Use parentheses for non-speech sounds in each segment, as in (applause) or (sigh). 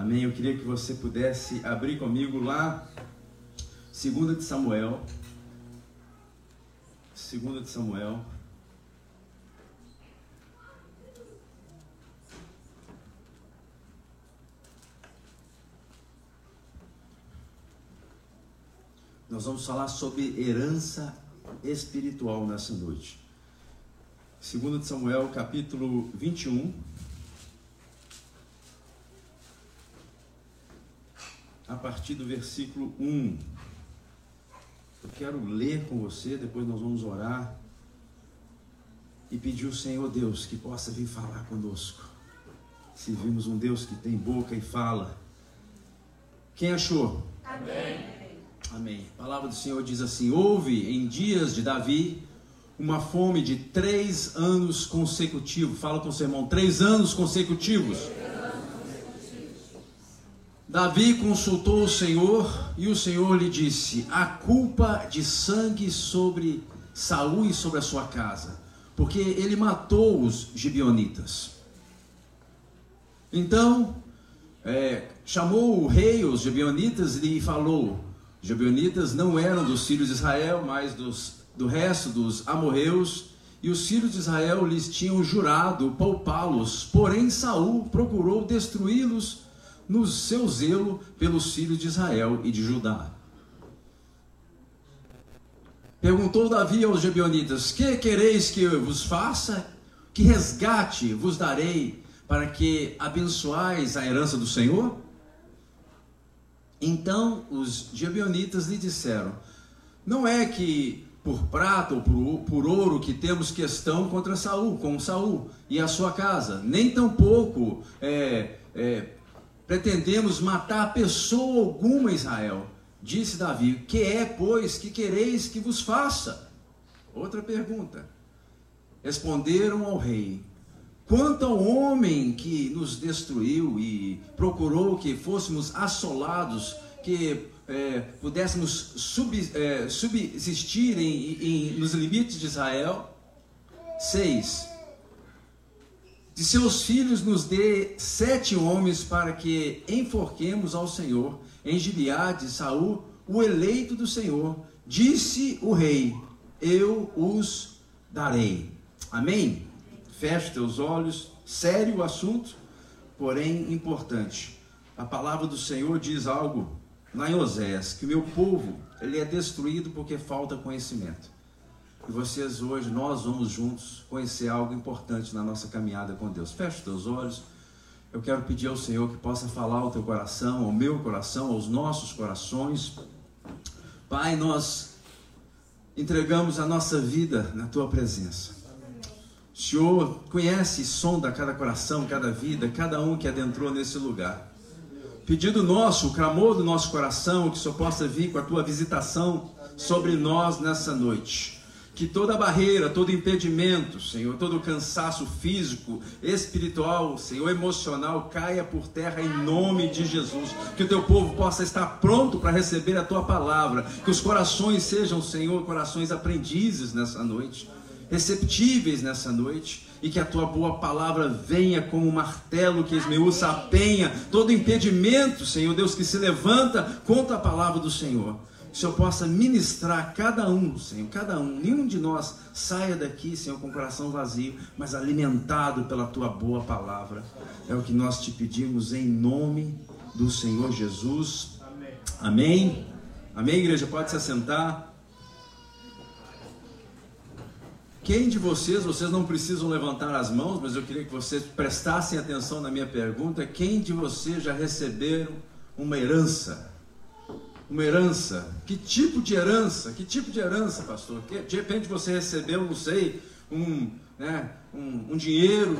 Amém. Eu queria que você pudesse abrir comigo lá, 2 de Samuel. 2 de Samuel. Nós vamos falar sobre herança espiritual nessa noite. 2 de Samuel, capítulo 21. A partir do versículo 1. Eu quero ler com você, depois nós vamos orar e pedir ao Senhor Deus que possa vir falar conosco. Se vimos um Deus que tem boca e fala. Quem achou? Amém. Amém. A palavra do Senhor diz assim: Houve em dias de Davi uma fome de três anos consecutivos. Fala com o seu irmão: três anos consecutivos. Davi consultou o Senhor e o Senhor lhe disse: A culpa de sangue sobre Saul e sobre a sua casa, porque ele matou os gibionitas. Então é, chamou o rei, os gibionitas, e lhe falou: os Gibeonitas não eram dos filhos de Israel, mas dos, do resto dos amorreus, e os filhos de Israel lhes tinham jurado poupá-los, porém Saul procurou destruí-los no seu zelo pelos filhos de Israel e de Judá. Perguntou Davi aos Gibeonitas: Que quereis que eu vos faça? Que resgate vos darei para que abençoais a herança do Senhor? Então os gibeonitas lhe disseram: Não é que por prata ou por, por, ouro que temos questão contra Saul, com Saul e a sua casa, nem tampouco é, é, pretendemos matar pessoa alguma Israel. Disse Davi: Que é, pois, que quereis que vos faça? Outra pergunta. Responderam ao rei: Quanto ao homem que nos destruiu e procurou que fôssemos assolados, que é, pudéssemos sub, é, subsistir em, em, nos limites de Israel. 6. De seus filhos nos dê sete homens para que enforquemos ao Senhor em Gileade, Saul, o eleito do Senhor. Disse o rei: Eu os darei. Amém? Feche teus olhos, sério o assunto, porém importante. A palavra do Senhor diz algo lá em Oséias, que o meu povo, ele é destruído porque falta conhecimento. E vocês hoje, nós vamos juntos conhecer algo importante na nossa caminhada com Deus. Feche teus olhos. Eu quero pedir ao Senhor que possa falar ao teu coração, ao meu coração, aos nossos corações. Pai, nós entregamos a nossa vida na tua presença. O Senhor conhece e sonda cada coração, cada vida, cada um que adentrou nesse lugar. Pedido nosso, o clamor do nosso coração, que o Senhor possa vir com a tua visitação sobre nós nessa noite. Que toda barreira, todo impedimento, Senhor, todo cansaço físico, espiritual, Senhor, emocional, caia por terra em nome de Jesus. Que o teu povo possa estar pronto para receber a tua palavra. Que os corações sejam, Senhor, corações aprendizes nessa noite receptíveis nessa noite e que a tua boa palavra venha como um martelo que esmiuça a penha, todo impedimento, Senhor Deus, que se levanta contra a palavra do Senhor. O Senhor possa ministrar cada um, Senhor, cada um, nenhum de nós saia daqui, Senhor, com o coração vazio, mas alimentado pela tua boa palavra. É o que nós te pedimos em nome do Senhor Jesus. Amém, Amém igreja? Pode se assentar. Quem de vocês, vocês não precisam levantar as mãos, mas eu queria que vocês prestassem atenção na minha pergunta. Quem de vocês já receberam uma herança? Uma herança? Que tipo de herança? Que tipo de herança, pastor? Que, de repente você recebeu, não sei, um, né, um, um dinheiro,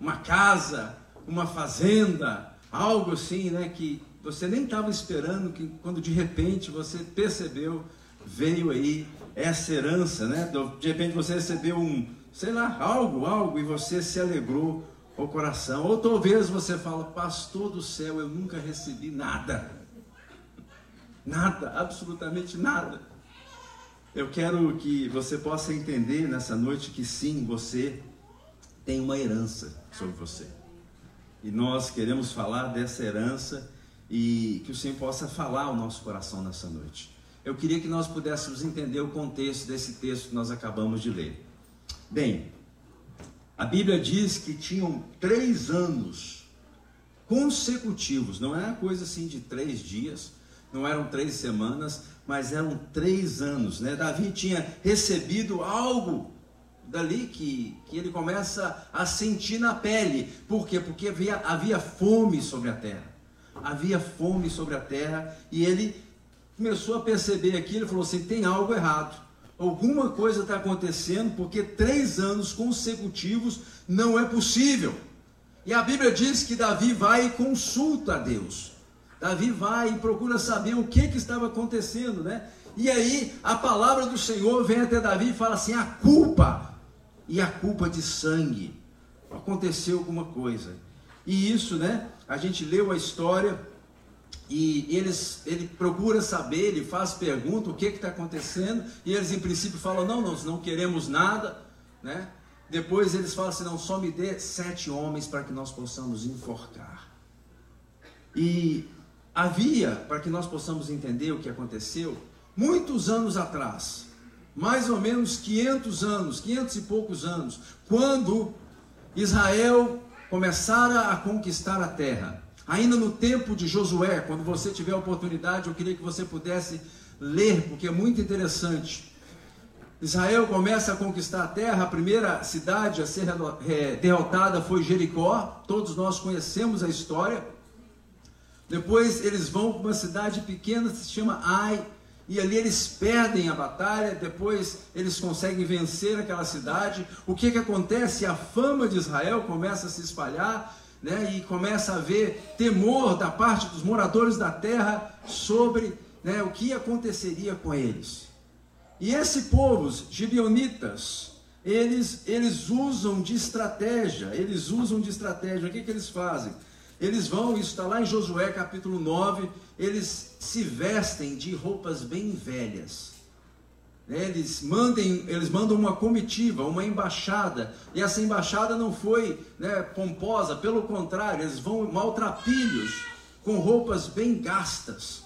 uma casa, uma fazenda, algo assim, né, que você nem estava esperando, que quando de repente você percebeu, veio aí essa herança, né? De repente você recebeu um, sei lá, algo, algo, e você se alegrou o coração. Ou talvez você fala, pastor do céu, eu nunca recebi nada. Nada, absolutamente nada. Eu quero que você possa entender nessa noite que sim, você tem uma herança sobre você. E nós queremos falar dessa herança e que o Senhor possa falar ao nosso coração nessa noite. Eu queria que nós pudéssemos entender o contexto desse texto que nós acabamos de ler. Bem, a Bíblia diz que tinham três anos consecutivos, não era coisa assim de três dias, não eram três semanas, mas eram três anos. Né? Davi tinha recebido algo dali que, que ele começa a sentir na pele. Por quê? Porque havia, havia fome sobre a terra. Havia fome sobre a terra e ele começou a perceber aquilo e falou assim: tem algo errado. Alguma coisa está acontecendo porque três anos consecutivos não é possível. E a Bíblia diz que Davi vai e consulta a Deus. Davi vai e procura saber o que, que estava acontecendo, né? E aí a palavra do Senhor vem até Davi e fala assim: a culpa e a culpa de sangue. Aconteceu alguma coisa. E isso, né? A gente leu a história e eles, ele procura saber, ele faz pergunta, o que está acontecendo, e eles em princípio falam, não, nós não queremos nada, né? Depois eles falam assim, não, só me dê sete homens para que nós possamos enforcar. E havia, para que nós possamos entender o que aconteceu, muitos anos atrás, mais ou menos 500 anos, 500 e poucos anos, quando Israel começara a conquistar a terra. Ainda no tempo de Josué, quando você tiver a oportunidade, eu queria que você pudesse ler, porque é muito interessante. Israel começa a conquistar a terra, a primeira cidade a ser derrotada foi Jericó, todos nós conhecemos a história. Depois eles vão para uma cidade pequena, se chama Ai, e ali eles perdem a batalha, depois eles conseguem vencer aquela cidade. O que, que acontece? A fama de Israel começa a se espalhar, né, e começa a haver temor da parte dos moradores da terra sobre né, o que aconteceria com eles. E esse povo, gibeonitas, eles, eles usam de estratégia, eles usam de estratégia. O que, que eles fazem? Eles vão, isso está lá em Josué capítulo 9, eles se vestem de roupas bem velhas. Né, eles, mandem, eles mandam uma comitiva, uma embaixada, e essa embaixada não foi né, pomposa, pelo contrário, eles vão maltrapilhos, com roupas bem gastas.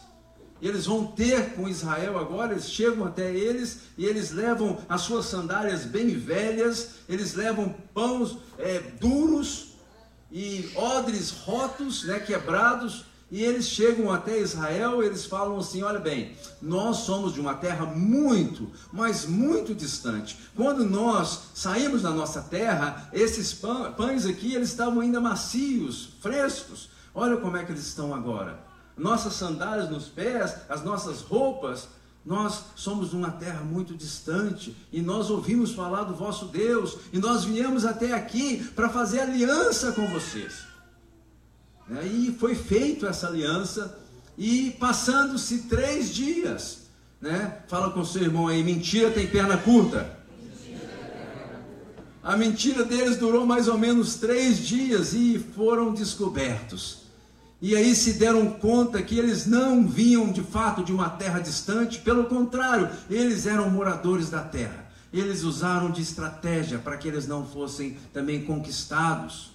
Eles vão ter com Israel agora, eles chegam até eles e eles levam as suas sandálias bem velhas, eles levam pães é, duros, e odres rotos, né, quebrados, e eles chegam até Israel, eles falam assim: olha bem, nós somos de uma terra muito, mas muito distante. Quando nós saímos da nossa terra, esses pães aqui, eles estavam ainda macios, frescos. Olha como é que eles estão agora. Nossas sandálias nos pés, as nossas roupas, nós somos uma terra muito distante e nós ouvimos falar do vosso Deus e nós viemos até aqui para fazer aliança com vocês. E foi feita essa aliança e passando-se três dias, né? Fala com seu irmão aí, mentira tem perna curta. A mentira deles durou mais ou menos três dias e foram descobertos. E aí se deram conta que eles não vinham de fato de uma terra distante, pelo contrário, eles eram moradores da terra. Eles usaram de estratégia para que eles não fossem também conquistados.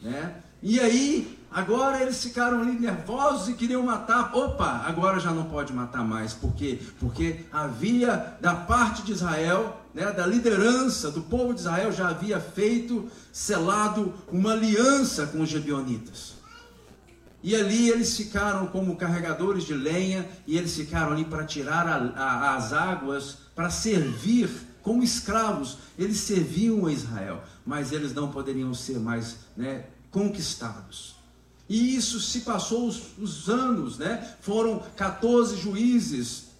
Né? E aí, agora eles ficaram ali nervosos e queriam matar. Opa, agora já não pode matar mais. Por quê? Porque havia da parte de Israel, né, da liderança do povo de Israel, já havia feito, selado uma aliança com os Gebionitas. E ali eles ficaram como carregadores de lenha, e eles ficaram ali para tirar a, a, as águas, para servir como escravos. Eles serviam a Israel, mas eles não poderiam ser mais né, conquistados. E isso se passou os, os anos, né? foram 14 juízes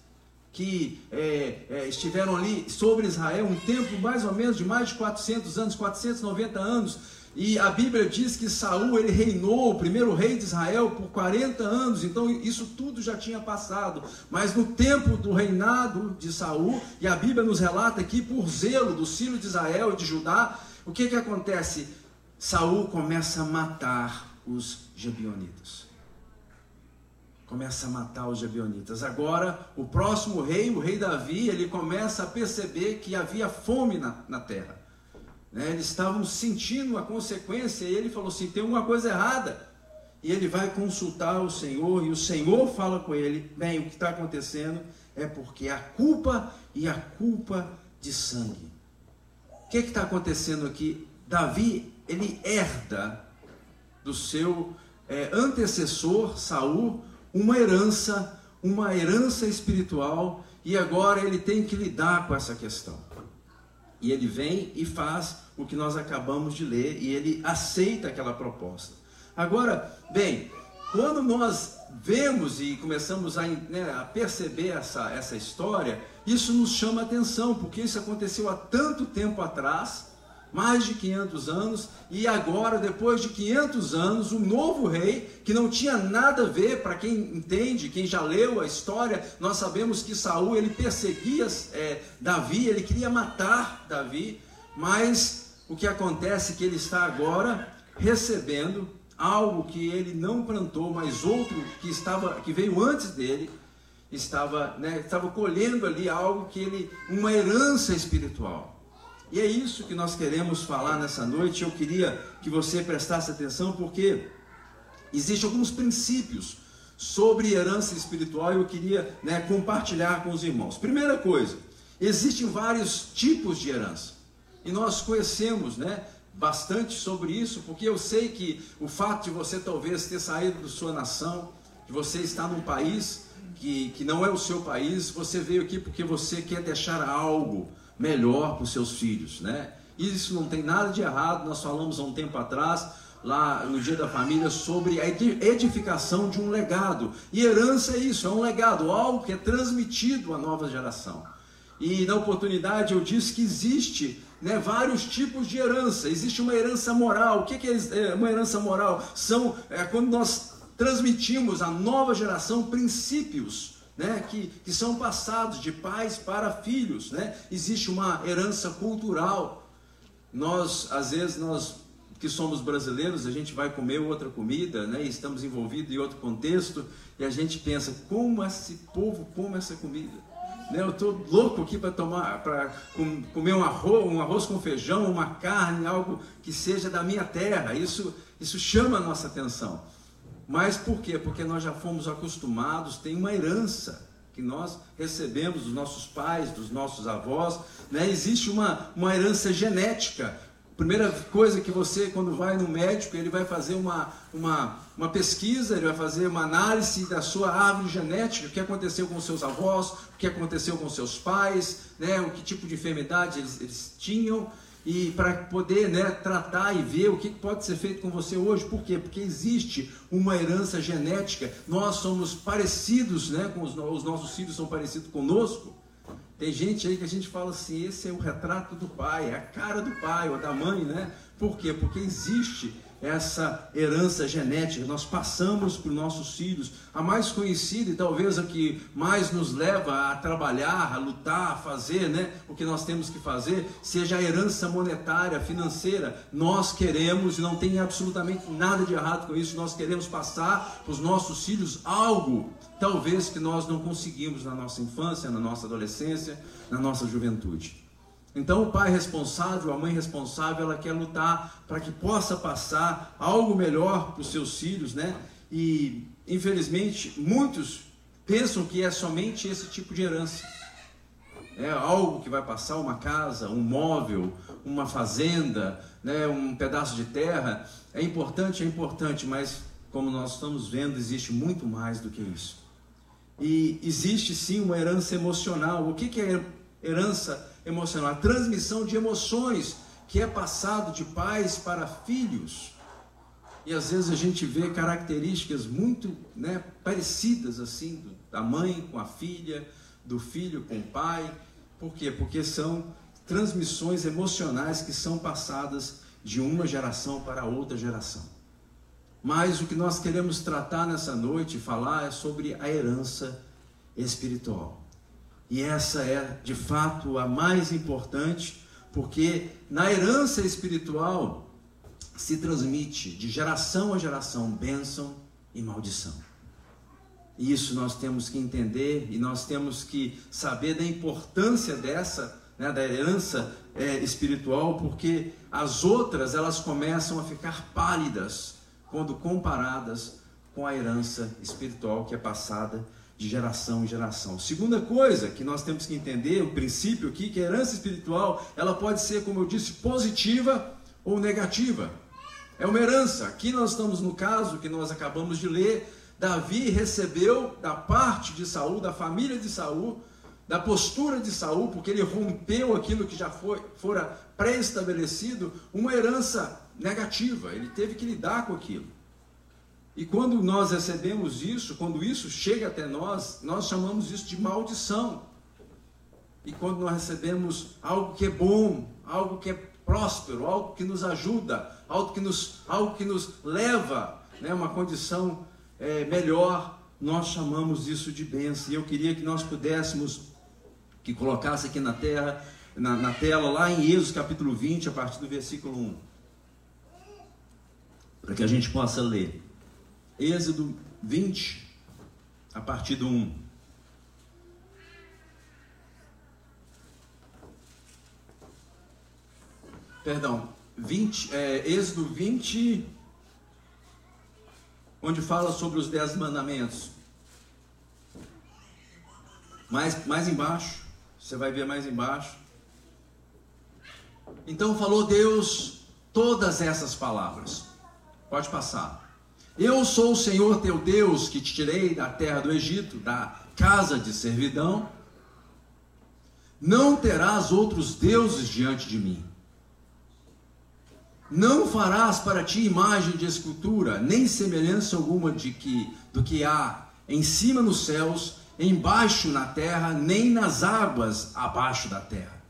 que é, é, estiveram ali sobre Israel, um tempo mais ou menos de mais de 400 anos, 490 anos e a Bíblia diz que Saul ele reinou, o primeiro rei de Israel, por 40 anos. Então isso tudo já tinha passado. Mas no tempo do reinado de Saul, e a Bíblia nos relata aqui por zelo do filho de Israel e de Judá, o que que acontece? Saul começa a matar os Gebionitas. Começa a matar os Gebionitas. Agora, o próximo rei, o rei Davi, ele começa a perceber que havia fome na, na terra. Né? Eles estavam sentindo a consequência e ele falou assim: tem alguma coisa errada. E ele vai consultar o Senhor e o Senhor fala com ele: bem, o que está acontecendo é porque a culpa e a culpa de sangue. O que está acontecendo aqui? Davi ele herda do seu é, antecessor Saul uma herança, uma herança espiritual e agora ele tem que lidar com essa questão. E ele vem e faz o que nós acabamos de ler e ele aceita aquela proposta. Agora, bem, quando nós vemos e começamos a, né, a, perceber essa, essa história, isso nos chama atenção, porque isso aconteceu há tanto tempo atrás, mais de 500 anos, e agora, depois de 500 anos, um novo rei, que não tinha nada a ver, para quem entende, quem já leu a história, nós sabemos que Saul ele perseguia é, Davi, ele queria matar Davi, mas o que acontece é que ele está agora recebendo algo que ele não plantou, mas outro que estava, que veio antes dele, estava, né, estava colhendo ali algo que ele, uma herança espiritual. E é isso que nós queremos falar nessa noite. Eu queria que você prestasse atenção, porque existem alguns princípios sobre herança espiritual e eu queria né, compartilhar com os irmãos. Primeira coisa, existem vários tipos de herança. E nós conhecemos né, bastante sobre isso, porque eu sei que o fato de você talvez ter saído da sua nação, de você estar num país que, que não é o seu país, você veio aqui porque você quer deixar algo melhor para os seus filhos, né? Isso não tem nada de errado, nós falamos há um tempo atrás, lá no Dia da Família, sobre a edificação de um legado. E herança é isso, é um legado, algo que é transmitido à nova geração. E na oportunidade eu disse que existe né, vários tipos de herança. Existe uma herança moral. O que é, é uma herança moral? São é, quando nós transmitimos à nova geração princípios né, que, que são passados de pais para filhos. Né? Existe uma herança cultural. Nós, às vezes, nós que somos brasileiros, a gente vai comer outra comida, né, estamos envolvidos em outro contexto, e a gente pensa, como esse povo come essa comida? Né, eu estou louco aqui para tomar, para comer um arroz, um arroz com feijão, uma carne, algo que seja da minha terra. Isso, isso chama a nossa atenção. Mas por quê? Porque nós já fomos acostumados, tem uma herança que nós recebemos dos nossos pais, dos nossos avós, né? existe uma, uma herança genética. Primeira coisa que você, quando vai no médico, ele vai fazer uma, uma, uma pesquisa, ele vai fazer uma análise da sua árvore genética, o que aconteceu com seus avós, o que aconteceu com seus pais, né? o que tipo de enfermidade eles, eles tinham e para poder né, tratar e ver o que pode ser feito com você hoje. Por quê? Porque existe uma herança genética. Nós somos parecidos, né, com os, os nossos filhos são parecidos conosco. Tem gente aí que a gente fala assim, esse é o retrato do pai, é a cara do pai ou da mãe, né? Por quê? Porque existe essa herança genética, nós passamos para os nossos filhos. A mais conhecida e talvez a que mais nos leva a trabalhar, a lutar, a fazer né, o que nós temos que fazer, seja a herança monetária, financeira. Nós queremos, e não tem absolutamente nada de errado com isso, nós queremos passar para os nossos filhos algo, talvez que nós não conseguimos na nossa infância, na nossa adolescência, na nossa juventude. Então, o pai responsável, a mãe responsável, ela quer lutar para que possa passar algo melhor para os seus filhos, né? E, infelizmente, muitos pensam que é somente esse tipo de herança. É algo que vai passar uma casa, um móvel, uma fazenda, né, um pedaço de terra. É importante, é importante, mas como nós estamos vendo, existe muito mais do que isso. E existe sim uma herança emocional. O que, que é herança emocional, a transmissão de emoções que é passado de pais para filhos. E às vezes a gente vê características muito né, parecidas assim, da mãe com a filha, do filho com o pai. Por quê? Porque são transmissões emocionais que são passadas de uma geração para outra geração. Mas o que nós queremos tratar nessa noite, falar, é sobre a herança espiritual. E essa é, de fato, a mais importante, porque na herança espiritual se transmite de geração a geração bênção e maldição. E isso nós temos que entender e nós temos que saber da importância dessa, né, da herança é, espiritual, porque as outras elas começam a ficar pálidas quando comparadas com a herança espiritual que é passada de geração em geração. Segunda coisa que nós temos que entender, o princípio aqui, que a herança espiritual, ela pode ser, como eu disse, positiva ou negativa. É uma herança. Aqui nós estamos no caso que nós acabamos de ler, Davi recebeu da parte de Saul, da família de Saul, da postura de Saul, porque ele rompeu aquilo que já foi, fora pré-estabelecido, uma herança negativa. Ele teve que lidar com aquilo. E quando nós recebemos isso, quando isso chega até nós, nós chamamos isso de maldição. E quando nós recebemos algo que é bom, algo que é próspero, algo que nos ajuda, algo que nos, algo que nos leva a né, uma condição é, melhor, nós chamamos isso de bênção. E eu queria que nós pudéssemos, que colocasse aqui na, terra, na, na tela, lá em Êxodo capítulo 20, a partir do versículo 1, para que a gente possa ler. Êxodo 20, a partir do 1. Perdão, 20, é, Êxodo 20, onde fala sobre os dez mandamentos. Mais, mais embaixo, você vai ver mais embaixo. Então falou Deus todas essas palavras. Pode passar. Eu sou o Senhor teu Deus que te tirei da terra do Egito, da casa de servidão. Não terás outros deuses diante de mim. Não farás para ti imagem de escultura, nem semelhança alguma de que do que há em cima nos céus, embaixo na terra, nem nas águas abaixo da terra.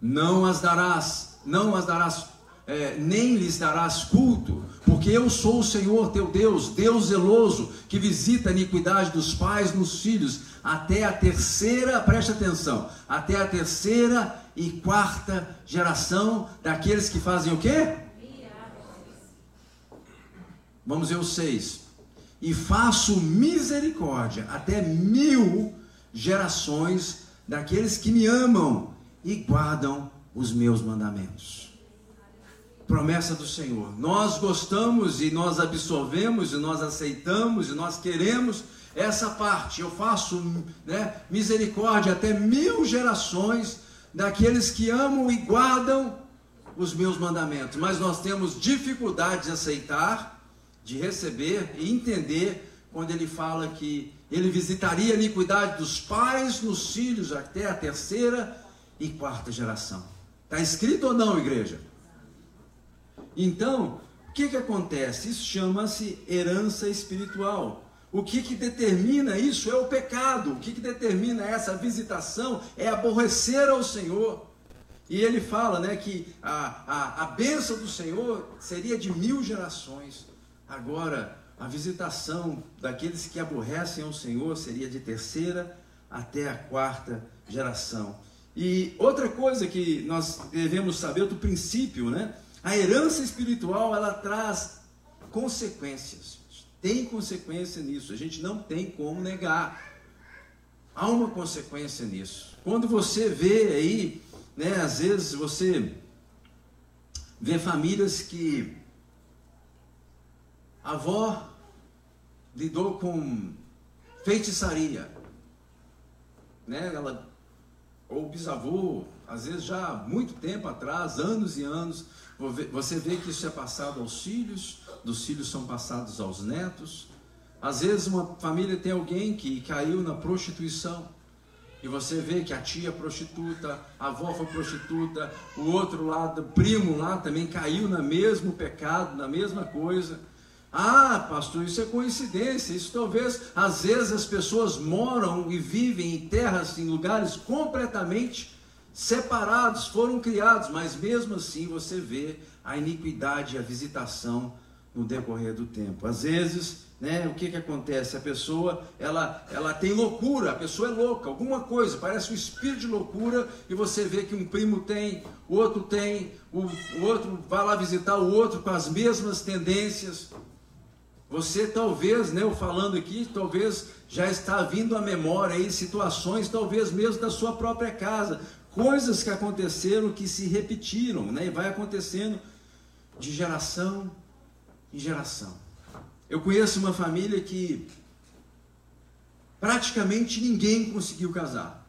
Não as darás, não as darás, é, nem lhes darás culto, porque eu sou o Senhor teu Deus, Deus zeloso, que visita a iniquidade dos pais nos filhos, até a terceira, preste atenção, até a terceira e quarta geração daqueles que fazem o quê? Vamos ver o seis. E faço misericórdia até mil gerações daqueles que me amam e guardam os meus mandamentos promessa do Senhor. Nós gostamos e nós absorvemos e nós aceitamos e nós queremos essa parte. Eu faço né, misericórdia até mil gerações daqueles que amam e guardam os meus mandamentos. Mas nós temos dificuldade de aceitar, de receber e entender quando ele fala que ele visitaria a iniquidade dos pais nos filhos até a terceira e quarta geração. Está escrito ou não, igreja? Então, o que, que acontece? Isso chama-se herança espiritual. O que, que determina isso é o pecado. O que, que determina essa visitação é aborrecer ao Senhor. E ele fala né, que a, a, a bênção do Senhor seria de mil gerações. Agora, a visitação daqueles que aborrecem ao Senhor seria de terceira até a quarta geração. E outra coisa que nós devemos saber, outro princípio, né? A herança espiritual, ela traz consequências. Tem consequência nisso, a gente não tem como negar. Há uma consequência nisso. Quando você vê aí, né, às vezes você vê famílias que a avó lidou com feitiçaria, né? Ela ou bisavô, às vezes já há muito tempo atrás, anos e anos, você vê que isso é passado aos filhos, dos filhos são passados aos netos. Às vezes uma família tem alguém que caiu na prostituição. E você vê que a tia é prostituta, a avó foi prostituta, o outro lado, o primo lá também caiu no mesmo pecado, na mesma coisa. Ah, pastor, isso é coincidência. Isso talvez, às vezes, as pessoas moram e vivem em terras, em lugares completamente separados, foram criados, mas mesmo assim você vê a iniquidade e a visitação no decorrer do tempo. Às vezes, né, o que, que acontece? A pessoa, ela, ela tem loucura, a pessoa é louca, alguma coisa, parece um espírito de loucura, e você vê que um primo tem, o outro tem, o, o outro vai lá visitar o outro com as mesmas tendências. Você talvez, né, eu falando aqui, talvez já está vindo à memória aí situações, talvez mesmo da sua própria casa, coisas que aconteceram que se repetiram, né? E vai acontecendo de geração em geração. Eu conheço uma família que praticamente ninguém conseguiu casar.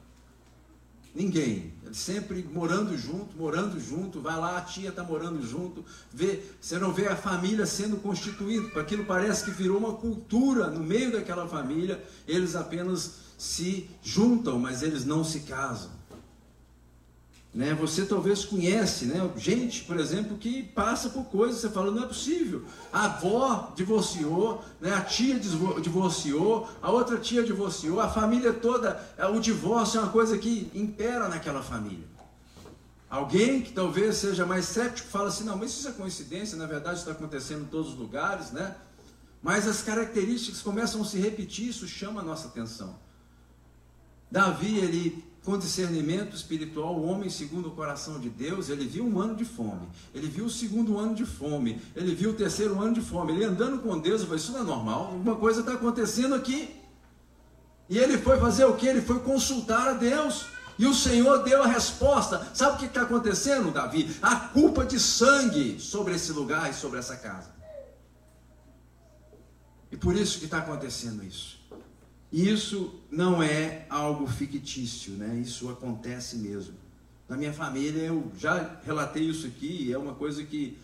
Ninguém. Eles sempre morando junto, morando junto, vai lá, a tia está morando junto, vê, você não vê a família sendo constituída, aquilo parece que virou uma cultura no meio daquela família, eles apenas se juntam, mas eles não se casam. Né? Você talvez conhece, né? gente, por exemplo, que passa por coisas, você fala, não é possível. A avó divorciou, né? a tia divorciou, a outra tia divorciou, a família toda, é, o divórcio é uma coisa que impera naquela família. Alguém que talvez seja mais cético fala assim, não, mas isso é coincidência, na verdade está acontecendo em todos os lugares, né? Mas as características começam a se repetir, isso chama a nossa atenção. Davi, ele com discernimento espiritual, o homem segundo o coração de Deus, ele viu um ano de fome, ele viu o segundo ano de fome, ele viu o terceiro ano de fome, ele andando com Deus, falou, isso não é normal, alguma coisa está acontecendo aqui. E ele foi fazer o que? Ele foi consultar a Deus. E o Senhor deu a resposta. Sabe o que está acontecendo, Davi? A culpa de sangue sobre esse lugar e sobre essa casa. E por isso que está acontecendo isso. Isso não é algo fictício, né? Isso acontece mesmo. Na minha família, eu já relatei isso aqui, é uma coisa que,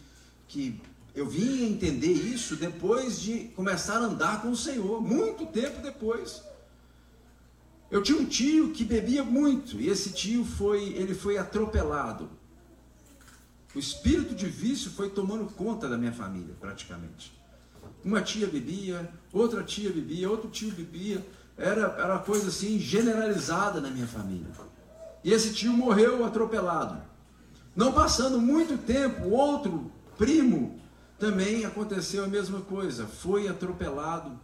que eu vim entender isso depois de começar a andar com o Senhor, muito tempo depois. Eu tinha um tio que bebia muito, e esse tio foi, ele foi atropelado. O espírito de vício foi tomando conta da minha família, praticamente. Uma tia bebia, outra tia bebia, outro tio bebia era, era coisa assim generalizada na minha família. E esse tio morreu atropelado. Não passando muito tempo, outro primo também aconteceu a mesma coisa, foi atropelado.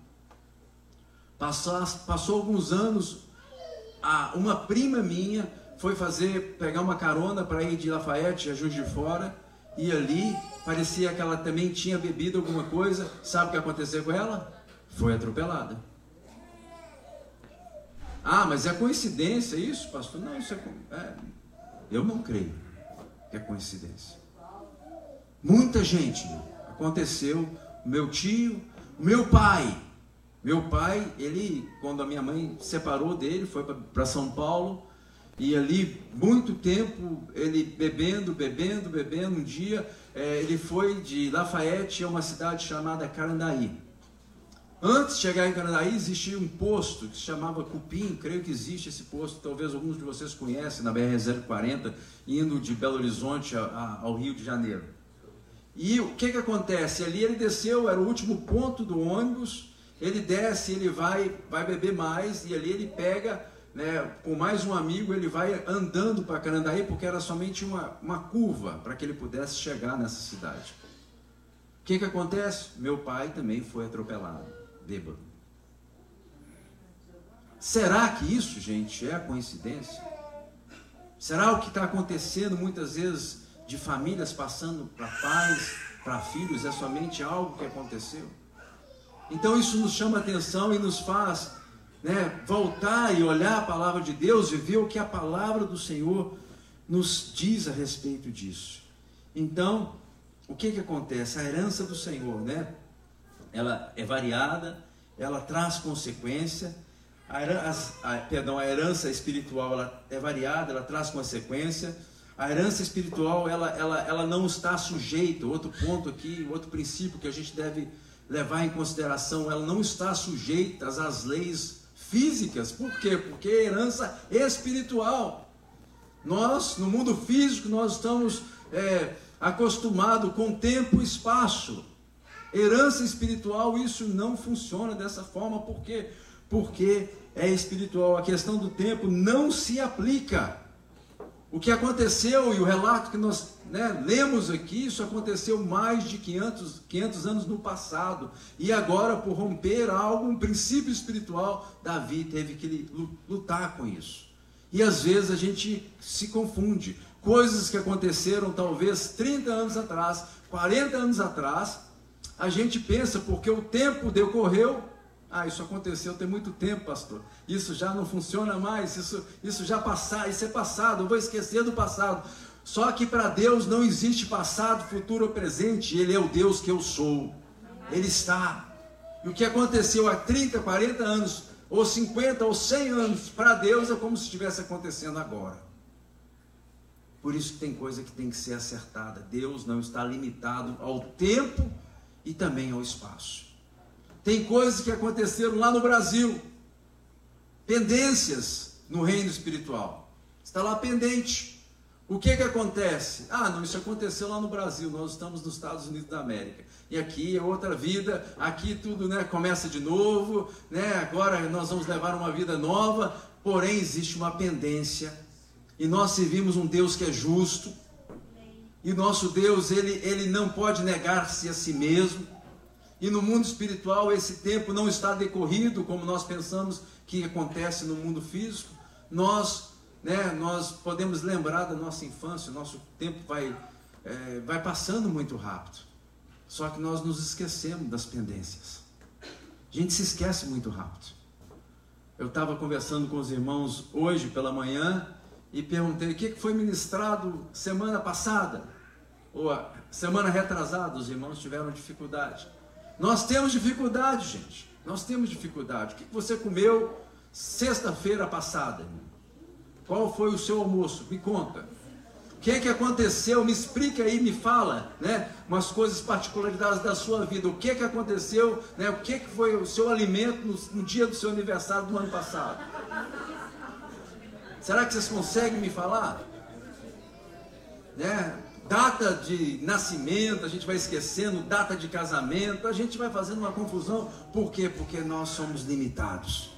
Passou, passou alguns anos, a, uma prima minha foi fazer, pegar uma carona para ir de Lafayette a Juiz de Fora, e ali parecia que ela também tinha bebido alguma coisa. Sabe o que aconteceu com ela? Foi atropelada. Ah, mas é coincidência isso, pastor? Não, isso é, é. Eu não creio que é coincidência. Muita gente aconteceu. Meu tio, meu pai. Meu pai, ele, quando a minha mãe separou dele, foi para São Paulo. E ali, muito tempo, ele bebendo, bebendo, bebendo. Um dia, é, ele foi de Lafayette a uma cidade chamada Carandaí. Antes de chegar em Canadaí, existia um posto que se chamava Cupim, creio que existe esse posto, talvez alguns de vocês conhecem, na BR-040, indo de Belo Horizonte a, a, ao Rio de Janeiro. E o que, que acontece? Ali ele desceu, era o último ponto do ônibus, ele desce, ele vai, vai beber mais, e ali ele pega, né, com mais um amigo, ele vai andando para Canandaí, porque era somente uma, uma curva para que ele pudesse chegar nessa cidade. O que, que acontece? Meu pai também foi atropelado bêbado. Será que isso, gente, é coincidência? Será o que está acontecendo muitas vezes de famílias passando para pais, para filhos, é somente algo que aconteceu? Então isso nos chama atenção e nos faz né, voltar e olhar a palavra de Deus e ver o que a palavra do Senhor nos diz a respeito disso. Então, o que, que acontece? A herança do Senhor, né? Ela é variada, ela traz consequência. A herança, a, perdão, a herança espiritual ela é variada, ela traz consequência. A herança espiritual ela, ela, ela não está sujeita. Outro ponto aqui, outro princípio que a gente deve levar em consideração, ela não está sujeita às leis físicas. Por quê? Porque é herança espiritual. Nós, no mundo físico, nós estamos é, acostumados com tempo e espaço. Herança espiritual, isso não funciona dessa forma, por quê? Porque é espiritual. A questão do tempo não se aplica. O que aconteceu e o relato que nós né, lemos aqui, isso aconteceu mais de 500, 500 anos no passado. E agora, por romper algo, um princípio espiritual, Davi teve que lutar com isso. E às vezes a gente se confunde. Coisas que aconteceram talvez 30 anos atrás, 40 anos atrás, a gente pensa porque o tempo decorreu, Ah, isso aconteceu tem muito tempo, pastor. Isso já não funciona mais, isso, isso já passar, isso é passado, eu vou esquecer do passado. Só que para Deus não existe passado, futuro ou presente, Ele é o Deus que eu sou. Ele está. E o que aconteceu há 30, 40 anos, ou 50 ou 100 anos, para Deus é como se estivesse acontecendo agora. Por isso que tem coisa que tem que ser acertada. Deus não está limitado ao tempo e também ao espaço. Tem coisas que aconteceram lá no Brasil, pendências no reino espiritual. Está lá pendente. O que que acontece? Ah, não, isso aconteceu lá no Brasil, nós estamos nos Estados Unidos da América. E aqui é outra vida, aqui tudo né, começa de novo, né, agora nós vamos levar uma vida nova, porém existe uma pendência. E nós servimos um Deus que é justo. E nosso Deus, ele, ele não pode negar-se a si mesmo. E no mundo espiritual, esse tempo não está decorrido como nós pensamos que acontece no mundo físico. Nós, né, nós podemos lembrar da nossa infância, nosso tempo vai, é, vai passando muito rápido. Só que nós nos esquecemos das pendências. A gente se esquece muito rápido. Eu estava conversando com os irmãos hoje pela manhã e perguntei o que foi ministrado semana passada, ou semana retrasada, os irmãos tiveram dificuldade. Nós temos dificuldade, gente. Nós temos dificuldade. O que você comeu sexta-feira passada? Qual foi o seu almoço? Me conta. O que, é que aconteceu? Me explica aí, me fala, né? Umas coisas particularidades da sua vida. O que, é que aconteceu? Né? O que, é que foi o seu alimento no, no dia do seu aniversário do ano passado? Será que vocês conseguem me falar? Né? data de nascimento, a gente vai esquecendo, data de casamento, a gente vai fazendo uma confusão. Por quê? Porque nós somos limitados.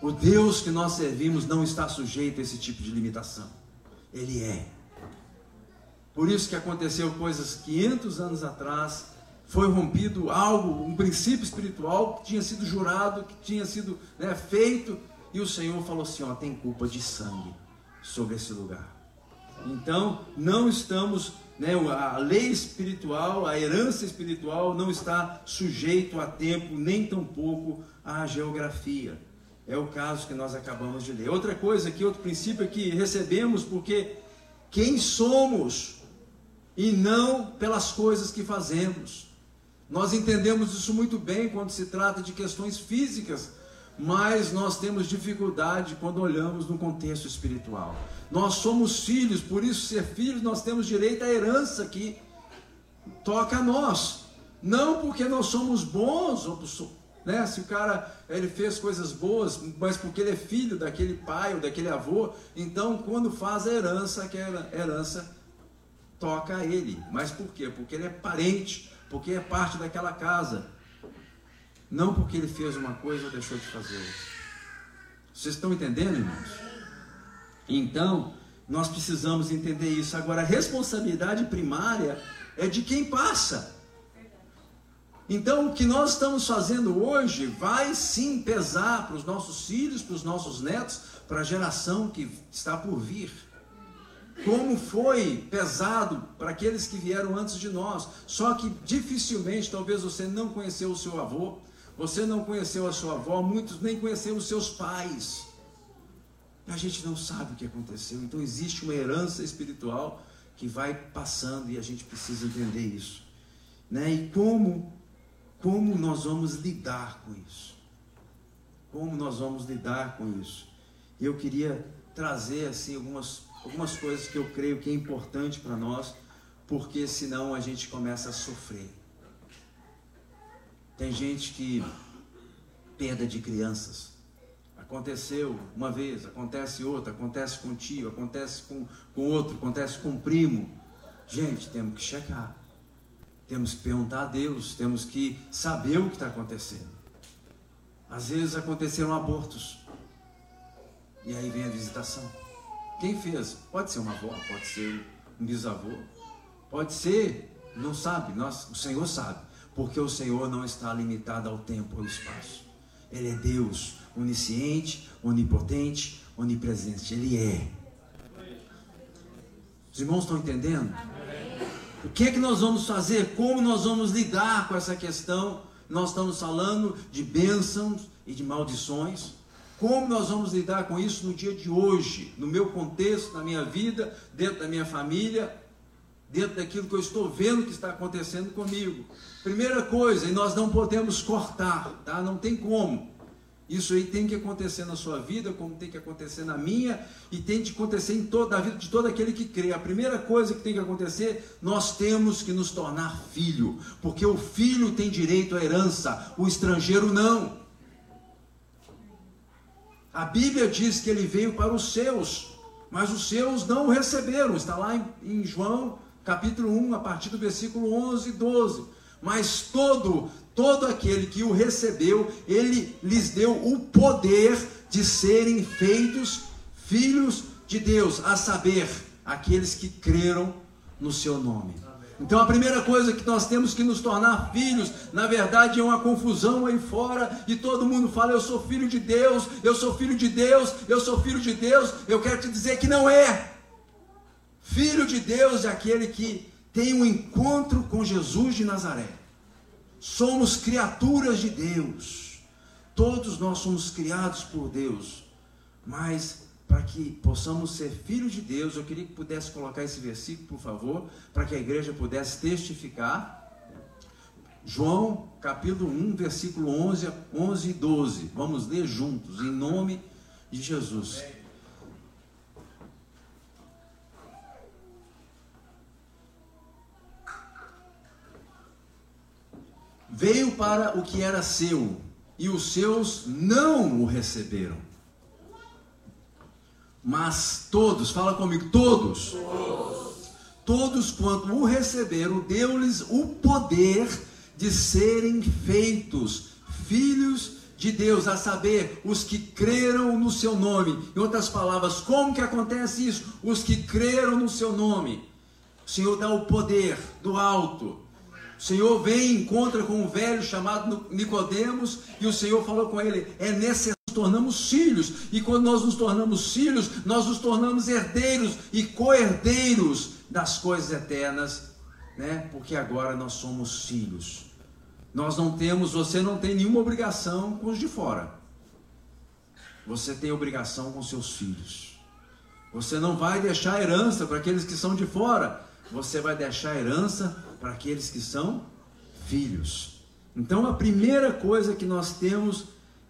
O Deus que nós servimos não está sujeito a esse tipo de limitação. Ele é. Por isso que aconteceu coisas 500 anos atrás, foi rompido algo, um princípio espiritual que tinha sido jurado, que tinha sido né, feito, e o Senhor falou assim: ó, tem culpa de sangue sobre esse lugar. Então, não estamos, né, a lei espiritual, a herança espiritual não está sujeito a tempo, nem tampouco à geografia. É o caso que nós acabamos de ler. Outra coisa aqui, outro princípio é que recebemos porque quem somos e não pelas coisas que fazemos. Nós entendemos isso muito bem quando se trata de questões físicas, mas nós temos dificuldade quando olhamos no contexto espiritual. Nós somos filhos, por isso, ser filhos, nós temos direito à herança que toca a nós. Não porque nós somos bons, né? se o cara ele fez coisas boas, mas porque ele é filho daquele pai ou daquele avô, então quando faz a herança, aquela herança toca a ele. Mas por quê? Porque ele é parente, porque é parte daquela casa. Não porque ele fez uma coisa ou deixou de fazer outra. Vocês estão entendendo, irmãos? Então, nós precisamos entender isso. Agora, a responsabilidade primária é de quem passa. Então, o que nós estamos fazendo hoje vai sim pesar para os nossos filhos, para os nossos netos, para a geração que está por vir. Como foi pesado para aqueles que vieram antes de nós. Só que dificilmente, talvez você não conheceu o seu avô, você não conheceu a sua avó, muitos nem conheceram os seus pais. A gente não sabe o que aconteceu. Então existe uma herança espiritual que vai passando e a gente precisa entender isso. Né? E como, como nós vamos lidar com isso? Como nós vamos lidar com isso? Eu queria trazer assim algumas, algumas coisas que eu creio que é importante para nós, porque senão a gente começa a sofrer. Tem gente que perda de crianças Aconteceu uma vez, acontece outra, acontece com tio, acontece com, com outro, acontece com primo. Gente, temos que checar. Temos que perguntar a Deus, temos que saber o que está acontecendo. Às vezes aconteceram abortos. E aí vem a visitação. Quem fez? Pode ser uma avó, pode ser um bisavô, pode ser, não sabe, nós, o Senhor sabe, porque o Senhor não está limitado ao tempo ou ao espaço. Ele é Deus, onisciente, onipotente, onipresente. Ele é. Os irmãos estão entendendo? O que é que nós vamos fazer? Como nós vamos lidar com essa questão Nós estamos falando de bênçãos e de maldições. Como nós vamos lidar com isso no dia de hoje, no meu contexto, na minha vida, dentro da minha família, dentro daquilo que eu estou vendo que está acontecendo comigo? Primeira coisa, e nós não podemos cortar, tá? Não tem como. Isso aí tem que acontecer na sua vida, como tem que acontecer na minha, e tem que acontecer em toda a vida de todo aquele que crê. A primeira coisa que tem que acontecer, nós temos que nos tornar filho, porque o filho tem direito à herança, o estrangeiro não. A Bíblia diz que ele veio para os seus, mas os seus não o receberam. Está lá em, em João, capítulo 1, a partir do versículo 11 e 12. Mas todo, todo aquele que o recebeu, ele lhes deu o poder de serem feitos filhos de Deus, a saber, aqueles que creram no seu nome. Então a primeira coisa que nós temos que nos tornar filhos, na verdade é uma confusão aí fora, e todo mundo fala: eu sou filho de Deus, eu sou filho de Deus, eu sou filho de Deus. Eu quero te dizer que não é. Filho de Deus é aquele que tem um encontro com Jesus de Nazaré. Somos criaturas de Deus. Todos nós somos criados por Deus. Mas para que possamos ser filhos de Deus, eu queria que pudesse colocar esse versículo, por favor, para que a igreja pudesse testificar. João, capítulo 1, versículo 11, 11 e 12. Vamos ler juntos, em nome de Jesus. Veio para o que era seu, e os seus não o receberam. Mas todos, fala comigo, todos. Todos, quanto o receberam, deu-lhes o poder de serem feitos filhos de Deus, a saber, os que creram no seu nome. Em outras palavras, como que acontece isso? Os que creram no seu nome. O Senhor dá o poder do alto. O Senhor vem e encontra com um velho chamado Nicodemos e o Senhor falou com ele: é necessário tornamos filhos, e quando nós nos tornamos filhos, nós nos tornamos herdeiros e co-herdeiros das coisas eternas, né? Porque agora nós somos filhos. Nós não temos, você não tem nenhuma obrigação com os de fora. Você tem obrigação com seus filhos. Você não vai deixar herança para aqueles que são de fora. Você vai deixar herança para aqueles que são filhos. Então a primeira coisa que nós temos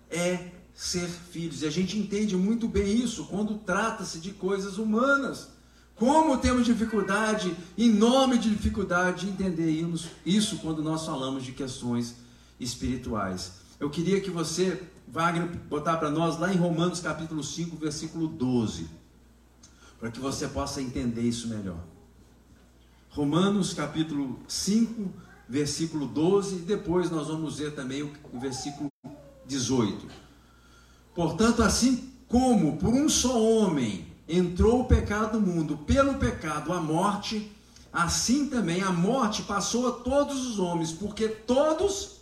é ser filhos. E a gente entende muito bem isso quando trata-se de coisas humanas. Como temos dificuldade, enorme dificuldade, de entender isso quando nós falamos de questões espirituais. Eu queria que você, Wagner, botar para nós lá em Romanos capítulo 5, versículo 12, para que você possa entender isso melhor. Romanos capítulo 5, versículo 12, e depois nós vamos ver também o versículo 18. Portanto, assim como por um só homem entrou o pecado no mundo, pelo pecado a morte, assim também a morte passou a todos os homens, porque todos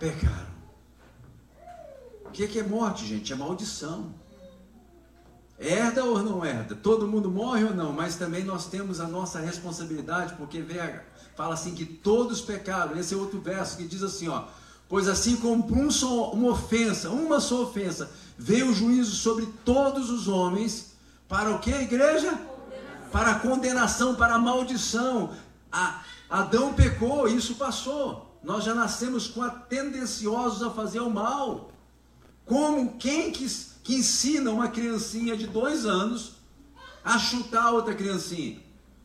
pecaram. O que é morte, gente? É maldição. Herda ou não herda? Todo mundo morre ou não? Mas também nós temos a nossa responsabilidade, porque vega, fala assim que todos pecaram. Esse é outro verso que diz assim, ó. Pois assim como um só, uma ofensa, uma só ofensa, veio o juízo sobre todos os homens, para o que, igreja? Para a condenação, para a maldição. A, Adão pecou, isso passou. Nós já nascemos com a tendenciosos a fazer o mal. Como quem que, que ensina uma criancinha de dois anos a chutar outra criancinha?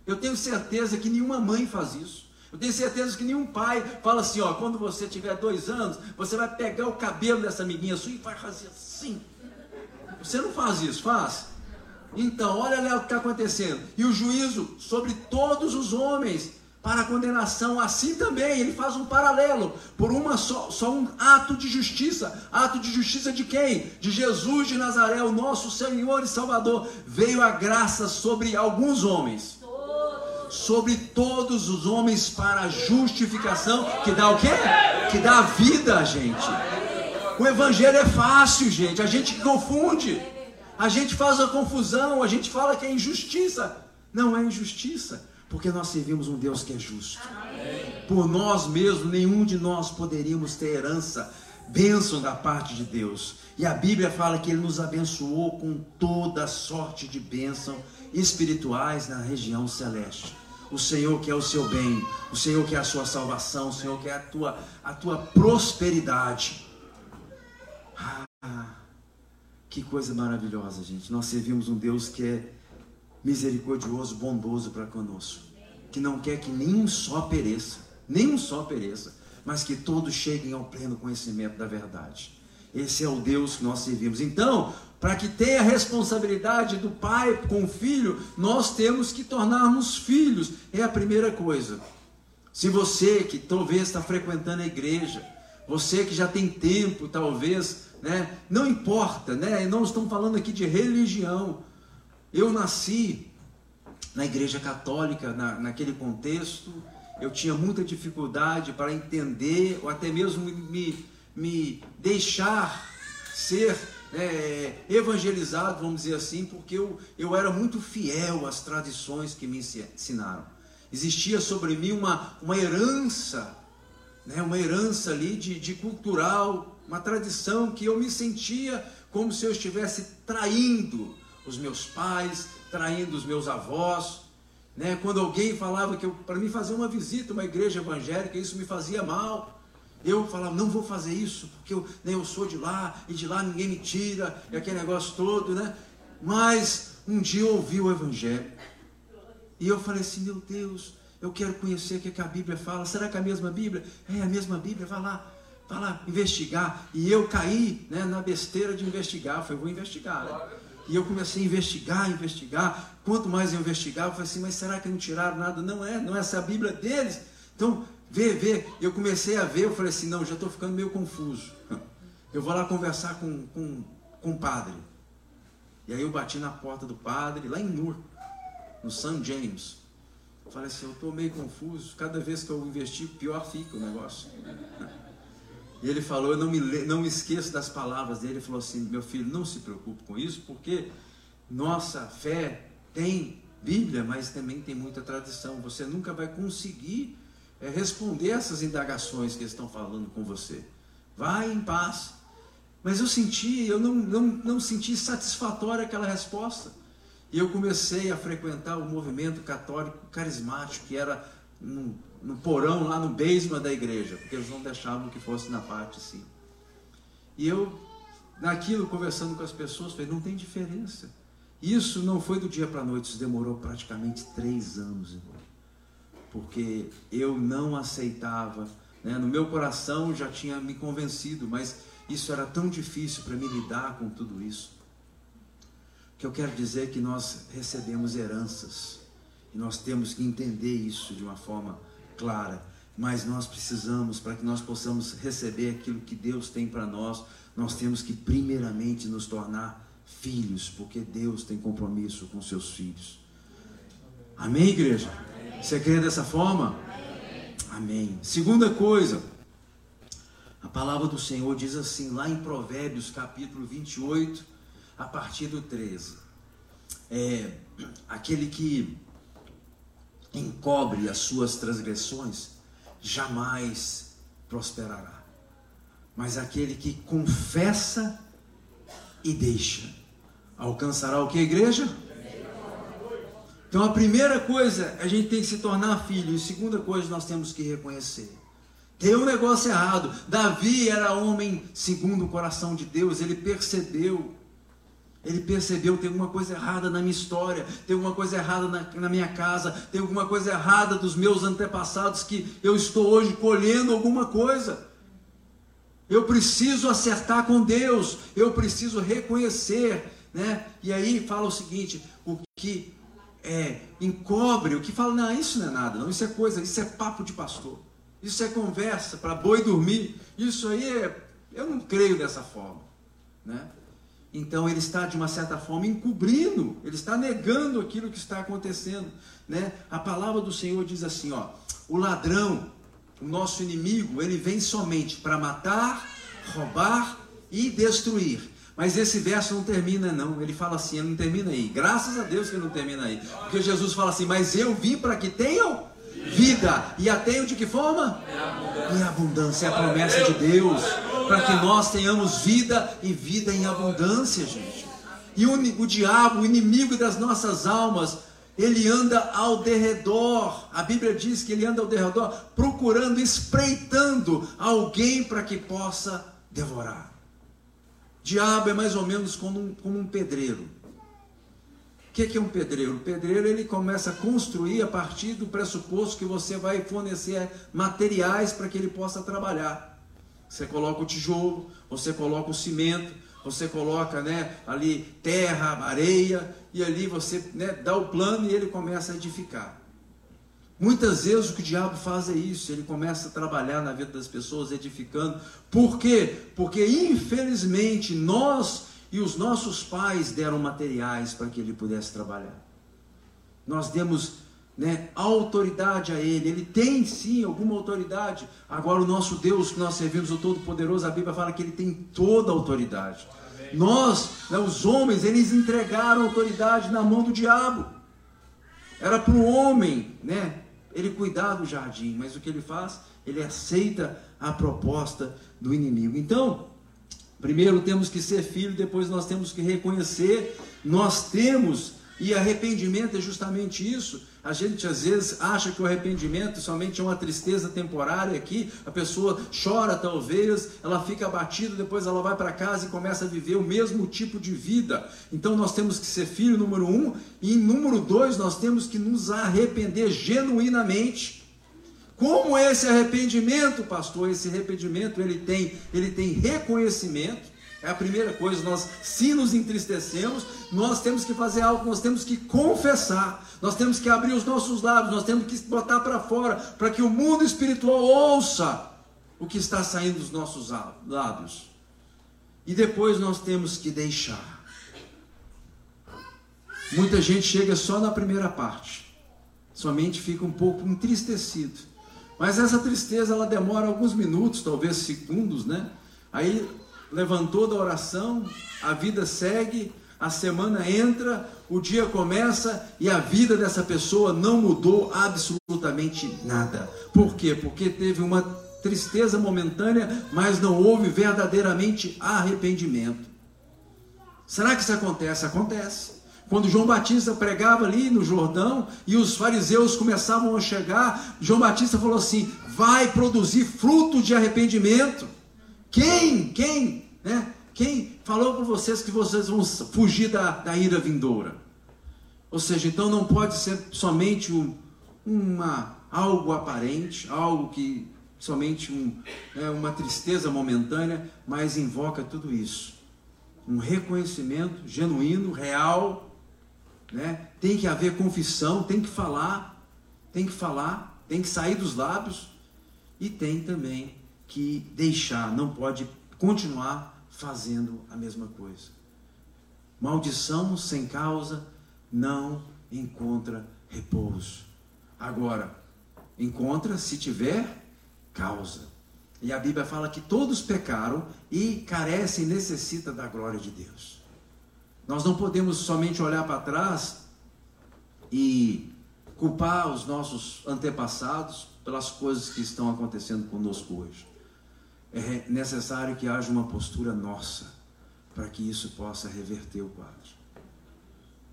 Eu tenho certeza que nenhuma mãe faz isso. Eu tenho certeza que nenhum pai fala assim, ó, quando você tiver dois anos, você vai pegar o cabelo dessa amiguinha sua e vai fazer assim. Você não faz isso, faz? Então, olha lá o que está acontecendo. E o juízo sobre todos os homens para a condenação, assim também, ele faz um paralelo, por uma só, só um ato de justiça. Ato de justiça de quem? De Jesus de Nazaré, o nosso Senhor e Salvador. Veio a graça sobre alguns homens sobre todos os homens para a justificação, que dá o quê? Que dá a vida, gente. O evangelho é fácil, gente. A gente confunde. A gente faz a confusão, a gente fala que é injustiça. Não é injustiça, Porque nós servimos um Deus que é justo. Por nós mesmos, nenhum de nós poderíamos ter herança, bênção da parte de Deus. E a Bíblia fala que Ele nos abençoou com toda sorte de bênção espirituais na região celeste. O Senhor quer o seu bem, o Senhor quer a sua salvação, o Senhor quer a tua, a tua prosperidade. Ah, que coisa maravilhosa, gente. Nós servimos um Deus que é misericordioso, bondoso para conosco, que não quer que nenhum só pereça, nenhum só pereça, mas que todos cheguem ao pleno conhecimento da verdade. Esse é o Deus que nós servimos. Então, para que tenha a responsabilidade do pai com o filho, nós temos que tornarmos filhos. É a primeira coisa. Se você que talvez está frequentando a igreja, você que já tem tempo, talvez, né? Não importa, né? Não estamos falando aqui de religião. Eu nasci na igreja católica, na, naquele contexto, eu tinha muita dificuldade para entender, ou até mesmo me, me deixar ser é, evangelizado, vamos dizer assim, porque eu, eu era muito fiel às tradições que me ensinaram. Existia sobre mim uma, uma herança, né, uma herança ali de, de cultural, uma tradição que eu me sentia como se eu estivesse traindo os meus pais, traindo os meus avós. Né? Quando alguém falava que para mim fazer uma visita a uma igreja evangélica, isso me fazia mal. Eu falava, não vou fazer isso, porque eu, né, eu sou de lá, e de lá ninguém me tira, e aquele negócio todo, né? Mas um dia eu ouvi o Evangelho. E eu falei assim, meu Deus, eu quero conhecer o que, que a Bíblia fala. Será que é a mesma Bíblia? É a mesma Bíblia, vai lá, vai lá investigar. E eu caí né, na besteira de investigar. Falei, vou investigar. Né? E eu comecei a investigar, investigar. Quanto mais eu investigava, eu falei assim, mas será que não tiraram nada? Não é, não é essa a Bíblia deles. Então, vê, vê. Eu comecei a ver, eu falei assim, não, já estou ficando meio confuso. (laughs) Eu vou lá conversar com, com, com o padre. E aí eu bati na porta do padre, lá em Nur, no St. James. Eu falei assim, eu estou meio confuso. Cada vez que eu investigo, pior fica o negócio. (laughs) E ele falou, eu não me, não me esqueço das palavras dele, ele falou assim, meu filho, não se preocupe com isso, porque nossa fé tem Bíblia, mas também tem muita tradição. Você nunca vai conseguir é, responder essas indagações que eles estão falando com você. Vai em paz. Mas eu senti, eu não, não, não senti satisfatória aquela resposta. E eu comecei a frequentar o movimento católico carismático, que era no, no porão, lá no basement da igreja, porque eles não deixavam que fosse na parte assim. E eu, naquilo, conversando com as pessoas, falei: não tem diferença. Isso não foi do dia para a noite, isso demorou praticamente três anos, irmão. Porque eu não aceitava, né? no meu coração já tinha me convencido, mas isso era tão difícil para me lidar com tudo isso. Que eu quero dizer que nós recebemos heranças e nós temos que entender isso de uma forma clara. Mas nós precisamos, para que nós possamos receber aquilo que Deus tem para nós, nós temos que primeiramente nos tornar filhos, porque Deus tem compromisso com seus filhos. Amém, igreja? Você crê dessa forma? Amém. Segunda coisa, a palavra do Senhor diz assim, lá em Provérbios capítulo 28, a partir do 13. É, aquele que encobre as suas transgressões, jamais prosperará. Mas aquele que confessa e deixa, alcançará o que, igreja? Então a primeira coisa, a gente tem que se tornar filho. E segunda coisa, nós temos que reconhecer. Tem um negócio errado. Davi era homem segundo o coração de Deus, ele percebeu ele percebeu tem alguma coisa errada na minha história, tem alguma coisa errada na, na, minha casa, tem alguma coisa errada dos meus antepassados que eu estou hoje colhendo alguma coisa. Eu preciso acertar com Deus, eu preciso reconhecer, né? E aí fala o seguinte: o que é encobre, o que fala, não, isso não é nada, não, isso é coisa, isso é papo de pastor, isso é conversa para boi dormir, isso aí é, eu não creio dessa forma, né? Então ele está de uma certa forma encobrindo, ele está negando aquilo que está acontecendo, né? A palavra do Senhor diz assim, ó: o ladrão, o nosso inimigo, ele vem somente para matar, roubar e destruir. Mas esse verso não termina, não. Ele fala assim, ele não termina aí. Graças a Deus que não termina aí. Porque Jesus fala assim, mas eu vim para que tenham vida. E a tenham de que forma? Em abundância. É a promessa de Deus. Para que nós tenhamos vida e vida em abundância, gente. E o, o diabo, o inimigo das nossas almas, ele anda ao derredor. A Bíblia diz que ele anda ao derredor, procurando, espreitando alguém para que possa devorar. Diabo é mais ou menos como um, como um pedreiro. O que, que é um pedreiro? O pedreiro ele começa a construir a partir do pressuposto que você vai fornecer materiais para que ele possa trabalhar. Você coloca o tijolo, você coloca o cimento, você coloca né, ali terra, areia, e ali você né, dá o plano e ele começa a edificar. Muitas vezes o que o diabo faz é isso, ele começa a trabalhar na vida das pessoas, edificando. Por quê? Porque infelizmente nós e os nossos pais deram materiais para que ele pudesse trabalhar. Nós demos né, autoridade a ele, ele tem sim alguma autoridade. Agora, o nosso Deus que nós servimos, o Todo-Poderoso, a Bíblia fala que ele tem toda a autoridade. Amém. Nós, né, os homens, eles entregaram a autoridade na mão do diabo. Era para o homem, né, ele cuidar do jardim, mas o que ele faz? Ele aceita a proposta do inimigo. Então, primeiro temos que ser filho, depois nós temos que reconhecer, nós temos, e arrependimento é justamente isso. A gente às vezes acha que o arrependimento somente é uma tristeza temporária aqui, a pessoa chora talvez, ela fica abatida, depois ela vai para casa e começa a viver o mesmo tipo de vida. Então nós temos que ser filho número um, e número dois, nós temos que nos arrepender genuinamente. Como esse arrependimento, pastor? Esse arrependimento ele tem, ele tem reconhecimento é a primeira coisa, nós se nos entristecemos, nós temos que fazer algo, nós temos que confessar, nós temos que abrir os nossos lábios, nós temos que botar para fora, para que o mundo espiritual ouça o que está saindo dos nossos lábios. E depois nós temos que deixar. Muita gente chega só na primeira parte, somente fica um pouco entristecido. Mas essa tristeza ela demora alguns minutos, talvez segundos, né? Aí levantou da oração, a vida segue, a semana entra, o dia começa e a vida dessa pessoa não mudou absolutamente nada. Por quê? Porque teve uma tristeza momentânea, mas não houve verdadeiramente arrependimento. Será que isso acontece? Acontece. Quando João Batista pregava ali no Jordão e os fariseus começavam a chegar, João Batista falou assim: vai produzir fruto de arrependimento. Quem? Quem? Né? Quem falou para vocês que vocês vão fugir da, da ira vindoura? Ou seja, então não pode ser somente um, uma, algo aparente, algo que somente um, é, uma tristeza momentânea, mas invoca tudo isso. Um reconhecimento genuíno, real, né? tem que haver confissão, tem que falar, tem que falar, tem que sair dos lábios e tem também que deixar, não pode continuar fazendo a mesma coisa. Maldição sem causa não encontra repouso. Agora, encontra se tiver causa. E a Bíblia fala que todos pecaram e carecem, necessitam da glória de Deus. Nós não podemos somente olhar para trás e culpar os nossos antepassados pelas coisas que estão acontecendo conosco hoje é necessário que haja uma postura nossa para que isso possa reverter o quadro.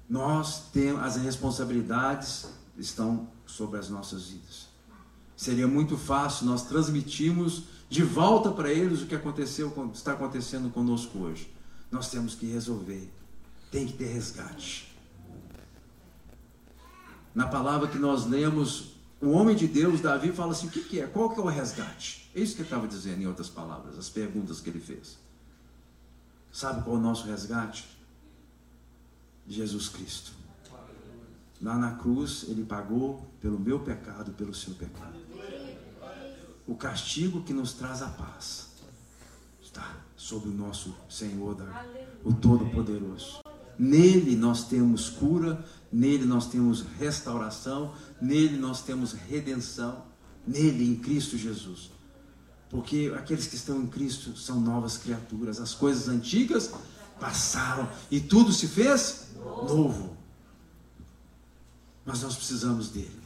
Nós temos as responsabilidades estão sobre as nossas vidas. Seria muito fácil nós transmitirmos de volta para eles o que aconteceu, está acontecendo conosco hoje. Nós temos que resolver. Tem que ter resgate. Na palavra que nós lemos, o homem de Deus, Davi, fala assim: o que, que é? Qual que é o resgate? É isso que ele estava dizendo, em outras palavras, as perguntas que ele fez. Sabe qual é o nosso resgate? Jesus Cristo. Lá na cruz, ele pagou pelo meu pecado, pelo seu pecado. O castigo que nos traz a paz está sobre o nosso Senhor, o Todo-Poderoso. Nele nós temos cura, nele nós temos restauração, nele nós temos redenção, nele, em Cristo Jesus. Porque aqueles que estão em Cristo são novas criaturas, as coisas antigas passaram e tudo se fez novo. Mas nós precisamos dele.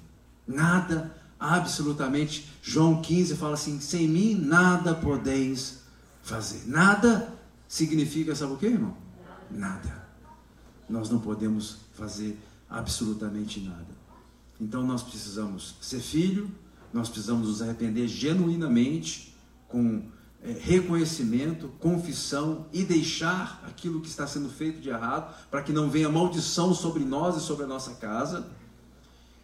Nada, absolutamente. João 15 fala assim: sem mim nada podeis fazer. Nada significa, sabe o que, irmão? Nada. Nós não podemos fazer absolutamente nada. Então nós precisamos ser filho, nós precisamos nos arrepender genuinamente, com é, reconhecimento, confissão e deixar aquilo que está sendo feito de errado, para que não venha maldição sobre nós e sobre a nossa casa.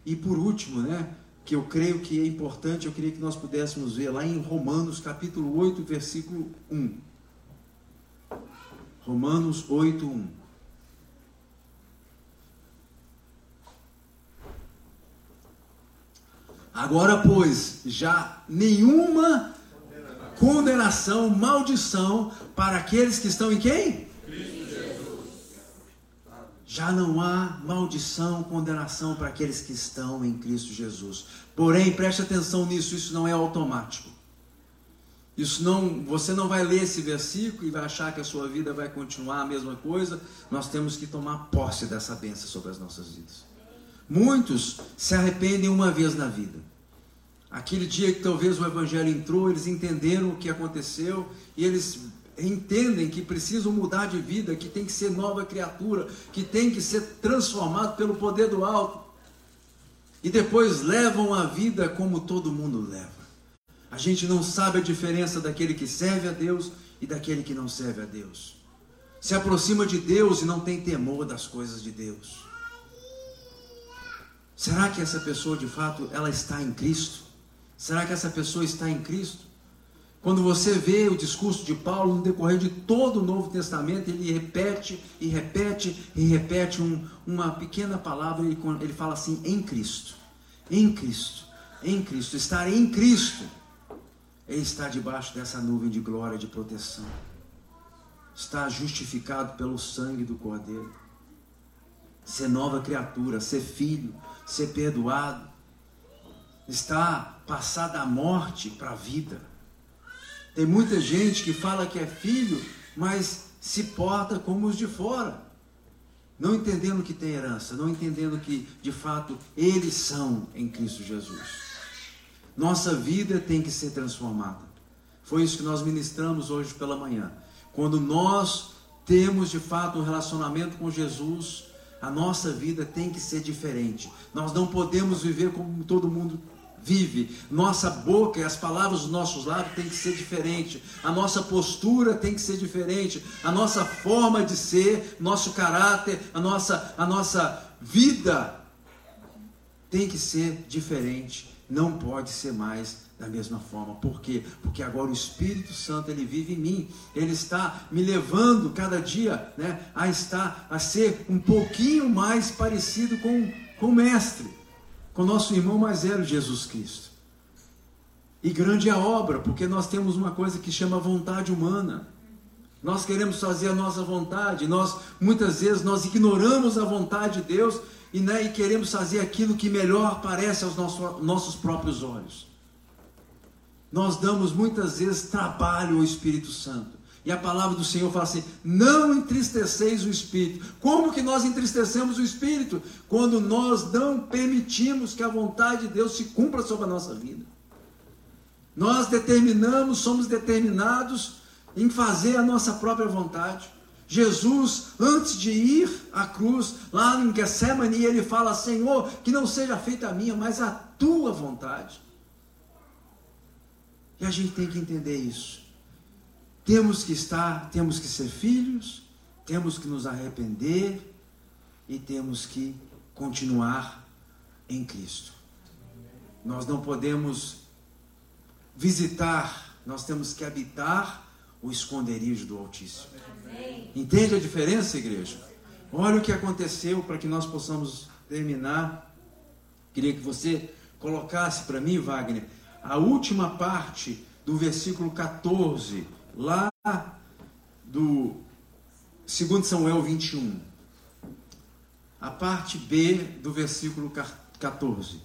E por último, né, que eu creio que é importante, eu queria que nós pudéssemos ver lá em Romanos capítulo 8, versículo 1. Romanos 8, 1. Agora, pois, já nenhuma condenação, maldição para aqueles que estão em quem? Já não há maldição, condenação para aqueles que estão em Cristo Jesus. Porém, preste atenção nisso, isso não é automático. Isso não, você não vai ler esse versículo e vai achar que a sua vida vai continuar a mesma coisa. Nós temos que tomar posse dessa bênção sobre as nossas vidas. Muitos se arrependem uma vez na vida. Aquele dia que talvez o Evangelho entrou, eles entenderam o que aconteceu e eles entendem que precisam mudar de vida, que tem que ser nova criatura, que tem que ser transformado pelo poder do alto. E depois levam a vida como todo mundo leva. A gente não sabe a diferença daquele que serve a Deus e daquele que não serve a Deus. Se aproxima de Deus e não tem temor das coisas de Deus. Será que essa pessoa de fato ela está em Cristo? Será que essa pessoa está em Cristo? Quando você vê o discurso de Paulo no decorrer de todo o Novo Testamento, ele repete e repete e repete um, uma pequena palavra, ele, ele fala assim: em Cristo, em Cristo, em Cristo, estar em Cristo é estar debaixo dessa nuvem de glória, de proteção, estar justificado pelo sangue do Cordeiro, ser nova criatura, ser filho, ser perdoado, está passar da morte para a vida. Tem muita gente que fala que é filho, mas se porta como os de fora, não entendendo que tem herança, não entendendo que de fato eles são em Cristo Jesus. Nossa vida tem que ser transformada. Foi isso que nós ministramos hoje pela manhã. Quando nós temos de fato um relacionamento com Jesus, a nossa vida tem que ser diferente. Nós não podemos viver como todo mundo vive. Nossa boca e as palavras dos nossos lábios tem que ser diferente. A nossa postura tem que ser diferente. A nossa forma de ser, nosso caráter, a nossa, a nossa vida tem que ser diferente. Não pode ser mais da mesma forma. Por quê? Porque agora o Espírito Santo ele vive em mim. Ele está me levando cada dia, né, a estar a ser um pouquinho mais parecido com, com o mestre com nosso irmão mais velho, Jesus Cristo. E grande é a obra, porque nós temos uma coisa que chama vontade humana. Nós queremos fazer a nossa vontade, nós muitas vezes nós ignoramos a vontade de Deus e, né, e queremos fazer aquilo que melhor parece aos nossos, nossos próprios olhos. Nós damos muitas vezes trabalho ao Espírito Santo. E a palavra do Senhor fala assim: não entristeceis o espírito. Como que nós entristecemos o espírito? Quando nós não permitimos que a vontade de Deus se cumpra sobre a nossa vida. Nós determinamos, somos determinados em fazer a nossa própria vontade. Jesus, antes de ir à cruz, lá em Getsemane, ele fala: Senhor, que não seja feita a minha, mas a tua vontade. E a gente tem que entender isso. Temos que estar, temos que ser filhos, temos que nos arrepender e temos que continuar em Cristo. Nós não podemos visitar, nós temos que habitar o esconderijo do Altíssimo. Entende a diferença, igreja? Olha o que aconteceu para que nós possamos terminar. Queria que você colocasse para mim, Wagner, a última parte do versículo 14 lá do 2 Samuel 21, a parte B do versículo 14.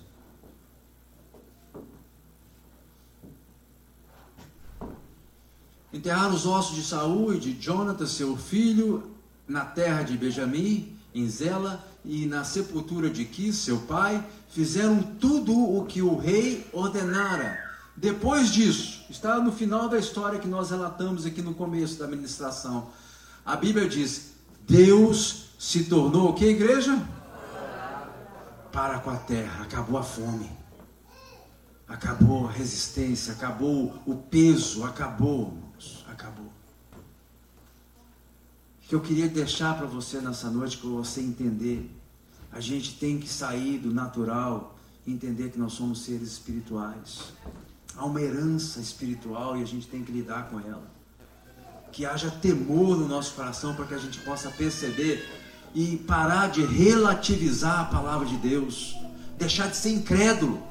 Enterraram os ossos de Saul e de Jonathan, seu filho, na terra de Benjamim, em Zela, e na sepultura de Quis, seu pai, fizeram tudo o que o rei ordenara. Depois disso, está no final da história que nós relatamos aqui no começo da administração. A Bíblia diz: Deus se tornou o que, igreja? Para com a terra, acabou a fome, acabou a resistência, acabou o peso, acabou, acabou. O que eu queria deixar para você nessa noite, para você entender, a gente tem que sair do natural entender que nós somos seres espirituais. Há uma herança espiritual e a gente tem que lidar com ela. Que haja temor no nosso coração para que a gente possa perceber e parar de relativizar a palavra de Deus, deixar de ser incrédulo.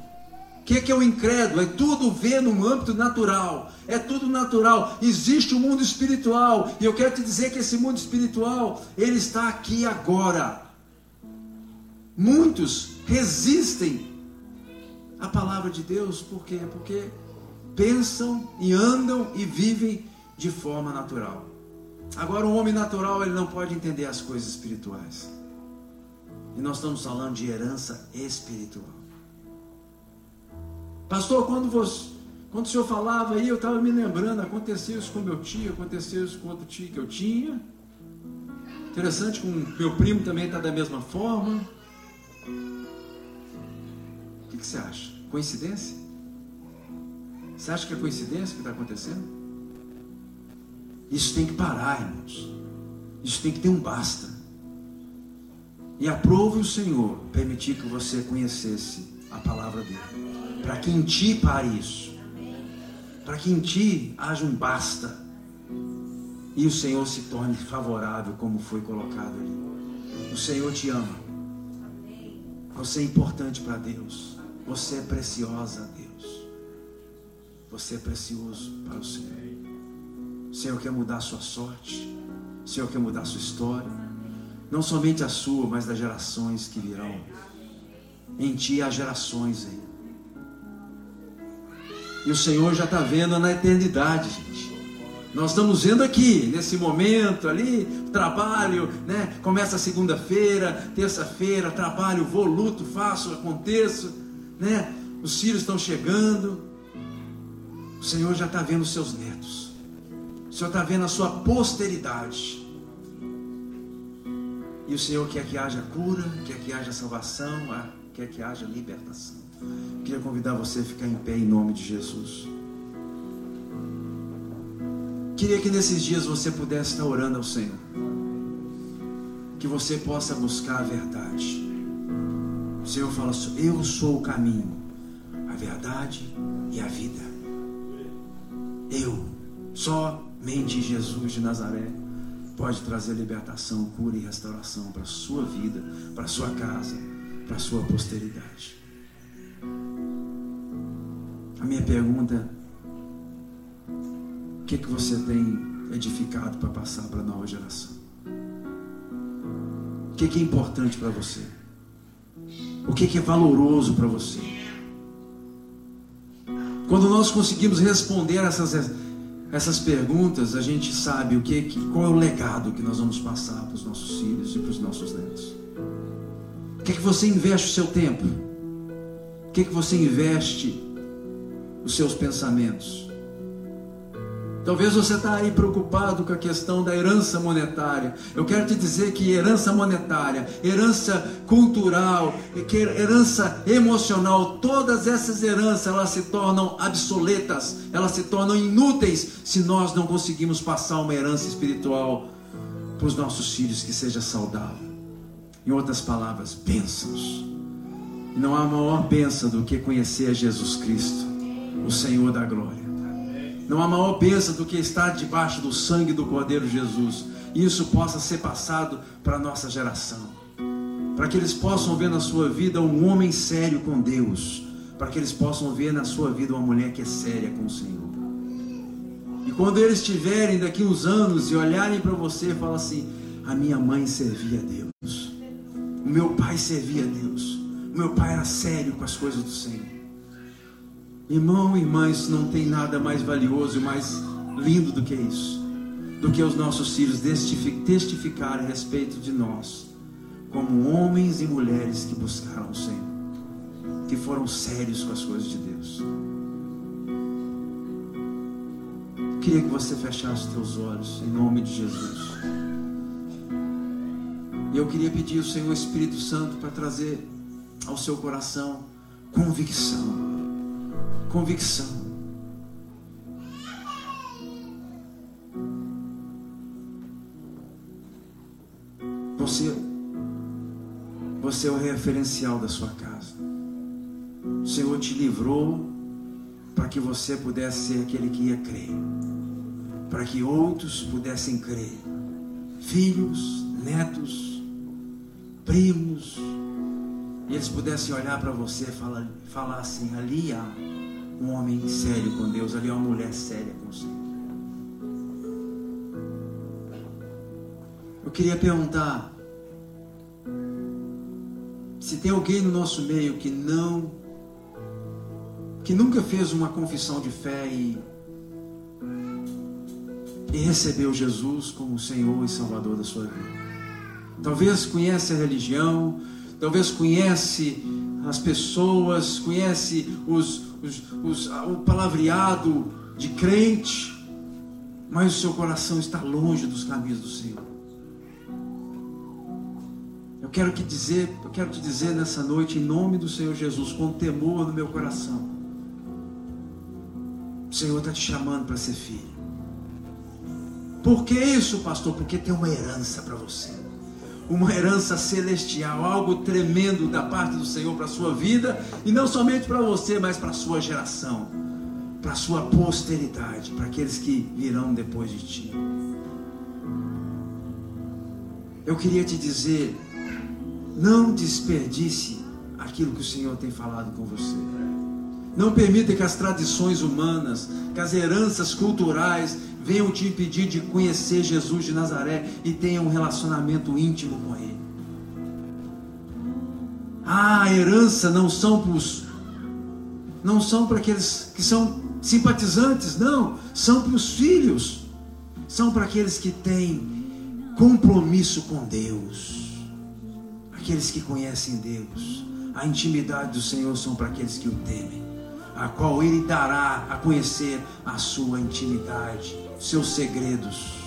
O que, que é o incrédulo? É tudo ver no âmbito natural, é tudo natural. Existe o um mundo espiritual, e eu quero te dizer que esse mundo espiritual, ele está aqui agora. Muitos resistem à palavra de Deus, por quê? Porque pensam e andam e vivem de forma natural. Agora, um homem natural, ele não pode entender as coisas espirituais. E nós estamos falando de herança espiritual. Pastor, quando, você, quando o senhor falava aí, eu estava me lembrando, aconteceu isso com meu tio, aconteceu isso com outro tio que eu tinha. Interessante, com meu primo também está da mesma forma. O que, que você acha? Coincidência? Você acha que é coincidência o que está acontecendo? Isso tem que parar, irmãos. Isso tem que ter um basta. E aprove o Senhor permitir que você conhecesse a palavra dele. Para que em ti pare isso. Para que em ti haja um basta. E o Senhor se torne favorável, como foi colocado ali. O Senhor te ama. Você é importante para Deus. Você é preciosa Deus. Você é precioso para o Senhor. O Senhor quer mudar a sua sorte. O Senhor quer mudar a sua história. Não somente a sua, mas das gerações que virão. Em ti há gerações aí. E o Senhor já está vendo na eternidade, gente. Nós estamos vendo aqui, nesse momento ali, trabalho, né? Começa segunda-feira, terça-feira, trabalho, vou, luto, faço, aconteço, né? Os filhos estão chegando. O Senhor já está vendo os seus netos. O Senhor está vendo a sua posteridade. E o Senhor quer que haja cura, quer que haja salvação, ah, quer que haja libertação. Queria convidar você a ficar em pé em nome de Jesus. Queria que nesses dias você pudesse estar orando ao Senhor. Que você possa buscar a verdade. O Senhor fala Eu sou o caminho, a verdade e a vida. Eu, só Mente Jesus de Nazaré pode trazer libertação, cura e restauração para a sua vida, para a sua casa, para a sua posteridade. A minha pergunta o que, que você tem edificado para passar para a nova geração? O que, que é importante para você? O que, é valoroso para você? Quando nós conseguimos responder essas essas perguntas, a gente sabe o que, qual é o legado que nós vamos passar para os nossos filhos e para os nossos netos. O que é que você investe o seu tempo? O que é que você investe os seus pensamentos? Talvez você está aí preocupado com a questão da herança monetária. Eu quero te dizer que herança monetária, herança cultural, herança emocional, todas essas heranças elas se tornam obsoletas, elas se tornam inúteis se nós não conseguimos passar uma herança espiritual para os nossos filhos que seja saudável. Em outras palavras, bênçãos. Não há maior bênção do que conhecer Jesus Cristo, o Senhor da glória. Não há maior bênção do que estar debaixo do sangue do Cordeiro Jesus. E isso possa ser passado para a nossa geração. Para que eles possam ver na sua vida um homem sério com Deus. Para que eles possam ver na sua vida uma mulher que é séria com o Senhor. E quando eles estiverem daqui uns anos e olharem para você e falar assim: a minha mãe servia a Deus, o meu pai servia a Deus, o meu pai era sério com as coisas do Senhor. Irmão irmã, isso não tem nada mais valioso e mais lindo do que isso, do que os nossos filhos testificarem a respeito de nós, como homens e mulheres que buscaram o Senhor, que foram sérios com as coisas de Deus. Queria que você fechasse os teus olhos em nome de Jesus. E eu queria pedir ao Senhor Espírito Santo para trazer ao seu coração convicção. Convicção. Você, você é o referencial da sua casa. O Senhor te livrou para que você pudesse ser aquele que ia crer, para que outros pudessem crer, filhos, netos, primos, e eles pudessem olhar para você e falar, falar assim: ali há um homem sério com Deus, ali há uma mulher séria com o Senhor. Eu queria perguntar se tem alguém no nosso meio que não, que nunca fez uma confissão de fé e, e recebeu Jesus como Senhor e Salvador da sua vida. Talvez conhece a religião, talvez conhece as pessoas, conhece os, os, os, o palavreado de crente, mas o seu coração está longe dos caminhos do Senhor. Eu quero te dizer, eu quero te dizer nessa noite, em nome do Senhor Jesus, com temor no meu coração. O Senhor está te chamando para ser filho. Por que isso, pastor? Porque tem uma herança para você uma herança celestial, algo tremendo da parte do Senhor para a sua vida, e não somente para você, mas para a sua geração, para a sua posteridade, para aqueles que virão depois de ti. Eu queria te dizer, não desperdice aquilo que o Senhor tem falado com você. Não permita que as tradições humanas, que as heranças culturais venham te impedir de conhecer Jesus de Nazaré e tenha um relacionamento íntimo com Ele. Ah, a herança não são para os, não são para aqueles que são simpatizantes, não, são para os filhos, são para aqueles que têm compromisso com Deus, aqueles que conhecem Deus. A intimidade do Senhor são para aqueles que o temem, a qual Ele dará a conhecer a sua intimidade seus segredos.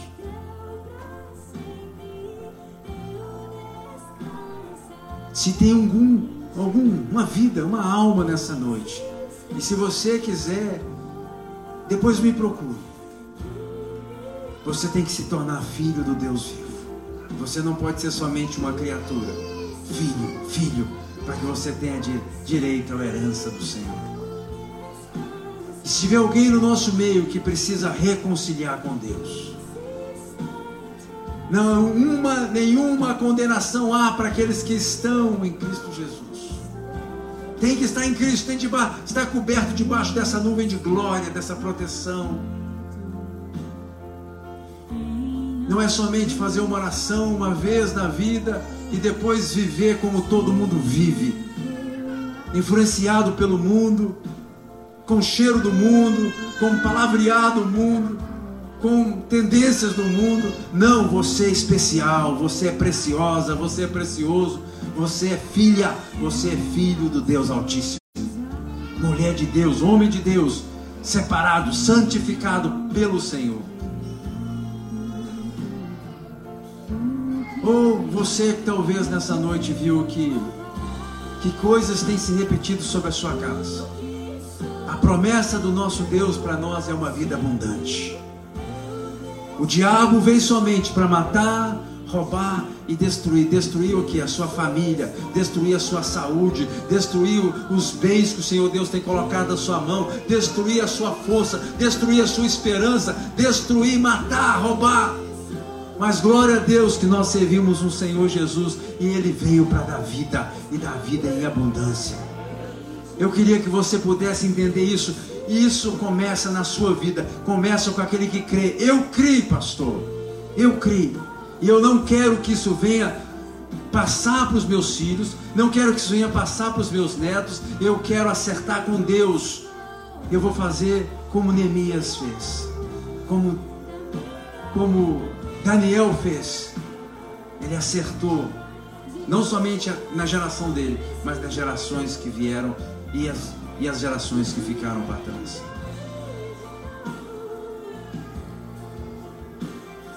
Se tem algum, algum, uma vida, uma alma nessa noite, e se você quiser, depois me procure. Você tem que se tornar filho do Deus vivo. Você não pode ser somente uma criatura. Filho, filho, para que você tenha direito à herança do Senhor. Se tiver alguém no nosso meio que precisa reconciliar com Deus, não uma, nenhuma condenação há para aqueles que estão em Cristo Jesus. Tem que estar em Cristo, tem que estar coberto debaixo dessa nuvem de glória, dessa proteção. Não é somente fazer uma oração uma vez na vida e depois viver como todo mundo vive, influenciado pelo mundo, com cheiro do mundo, com palavreado do mundo, com tendências do mundo. Não, você é especial, você é preciosa, você é precioso, você é filha, você é filho do Deus Altíssimo. Mulher de Deus, homem de Deus, separado, santificado pelo Senhor. Ou você que talvez nessa noite viu que que coisas têm se repetido sobre a sua casa promessa do nosso Deus para nós é uma vida abundante. O diabo vem somente para matar, roubar e destruir. Destruir o que? A sua família, destruir a sua saúde, destruir os bens que o Senhor Deus tem colocado na sua mão, destruir a sua força, destruir a sua esperança, destruir, matar, roubar. Mas glória a Deus que nós servimos um Senhor Jesus e Ele veio para dar vida e dar vida em abundância. Eu queria que você pudesse entender isso. Isso começa na sua vida, começa com aquele que crê. Eu creio, pastor. Eu creio. E eu não quero que isso venha passar para os meus filhos, não quero que isso venha passar para os meus netos. Eu quero acertar com Deus. Eu vou fazer como Neemias fez. como, como Daniel fez. Ele acertou, não somente na geração dele, mas nas gerações que vieram e as, e as gerações que ficaram para trás.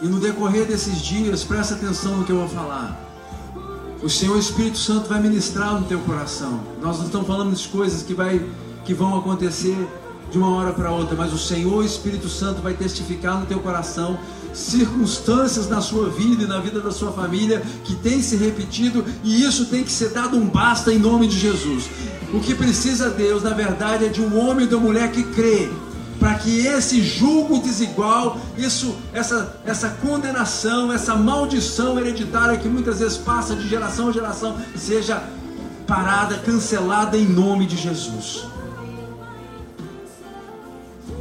E no decorrer desses dias, presta atenção no que eu vou falar. O Senhor Espírito Santo vai ministrar no teu coração. Nós não estamos falando de coisas que, vai, que vão acontecer de uma hora para outra, mas o Senhor Espírito Santo vai testificar no teu coração circunstâncias na sua vida e na vida da sua família que tem se repetido e isso tem que ser dado um basta em nome de Jesus. O que precisa Deus, na verdade, é de um homem e de uma mulher que crê para que esse julgo desigual, isso, essa, essa condenação, essa maldição hereditária que muitas vezes passa de geração a geração, seja parada, cancelada em nome de Jesus.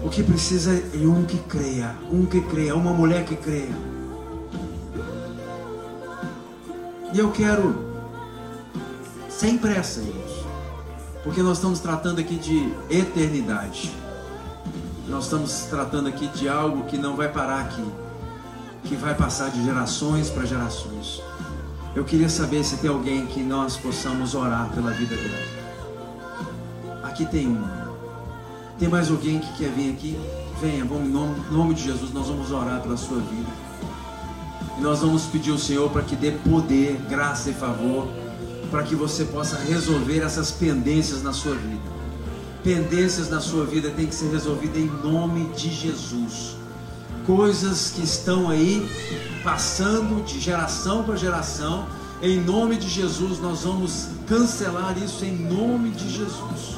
O que precisa é um que creia, um que creia, uma mulher que creia. E eu quero, sem pressa, porque nós estamos tratando aqui de eternidade. Nós estamos tratando aqui de algo que não vai parar aqui, que vai passar de gerações para gerações. Eu queria saber se tem alguém que nós possamos orar pela vida dele. Aqui tem um. Tem mais alguém que quer vir aqui? Venha, vamos, em nome, nome de Jesus, nós vamos orar pela sua vida. E nós vamos pedir ao Senhor para que dê poder, graça e favor, para que você possa resolver essas pendências na sua vida. Pendências na sua vida tem que ser resolvidas em nome de Jesus. Coisas que estão aí passando de geração para geração, em nome de Jesus, nós vamos cancelar isso em nome de Jesus.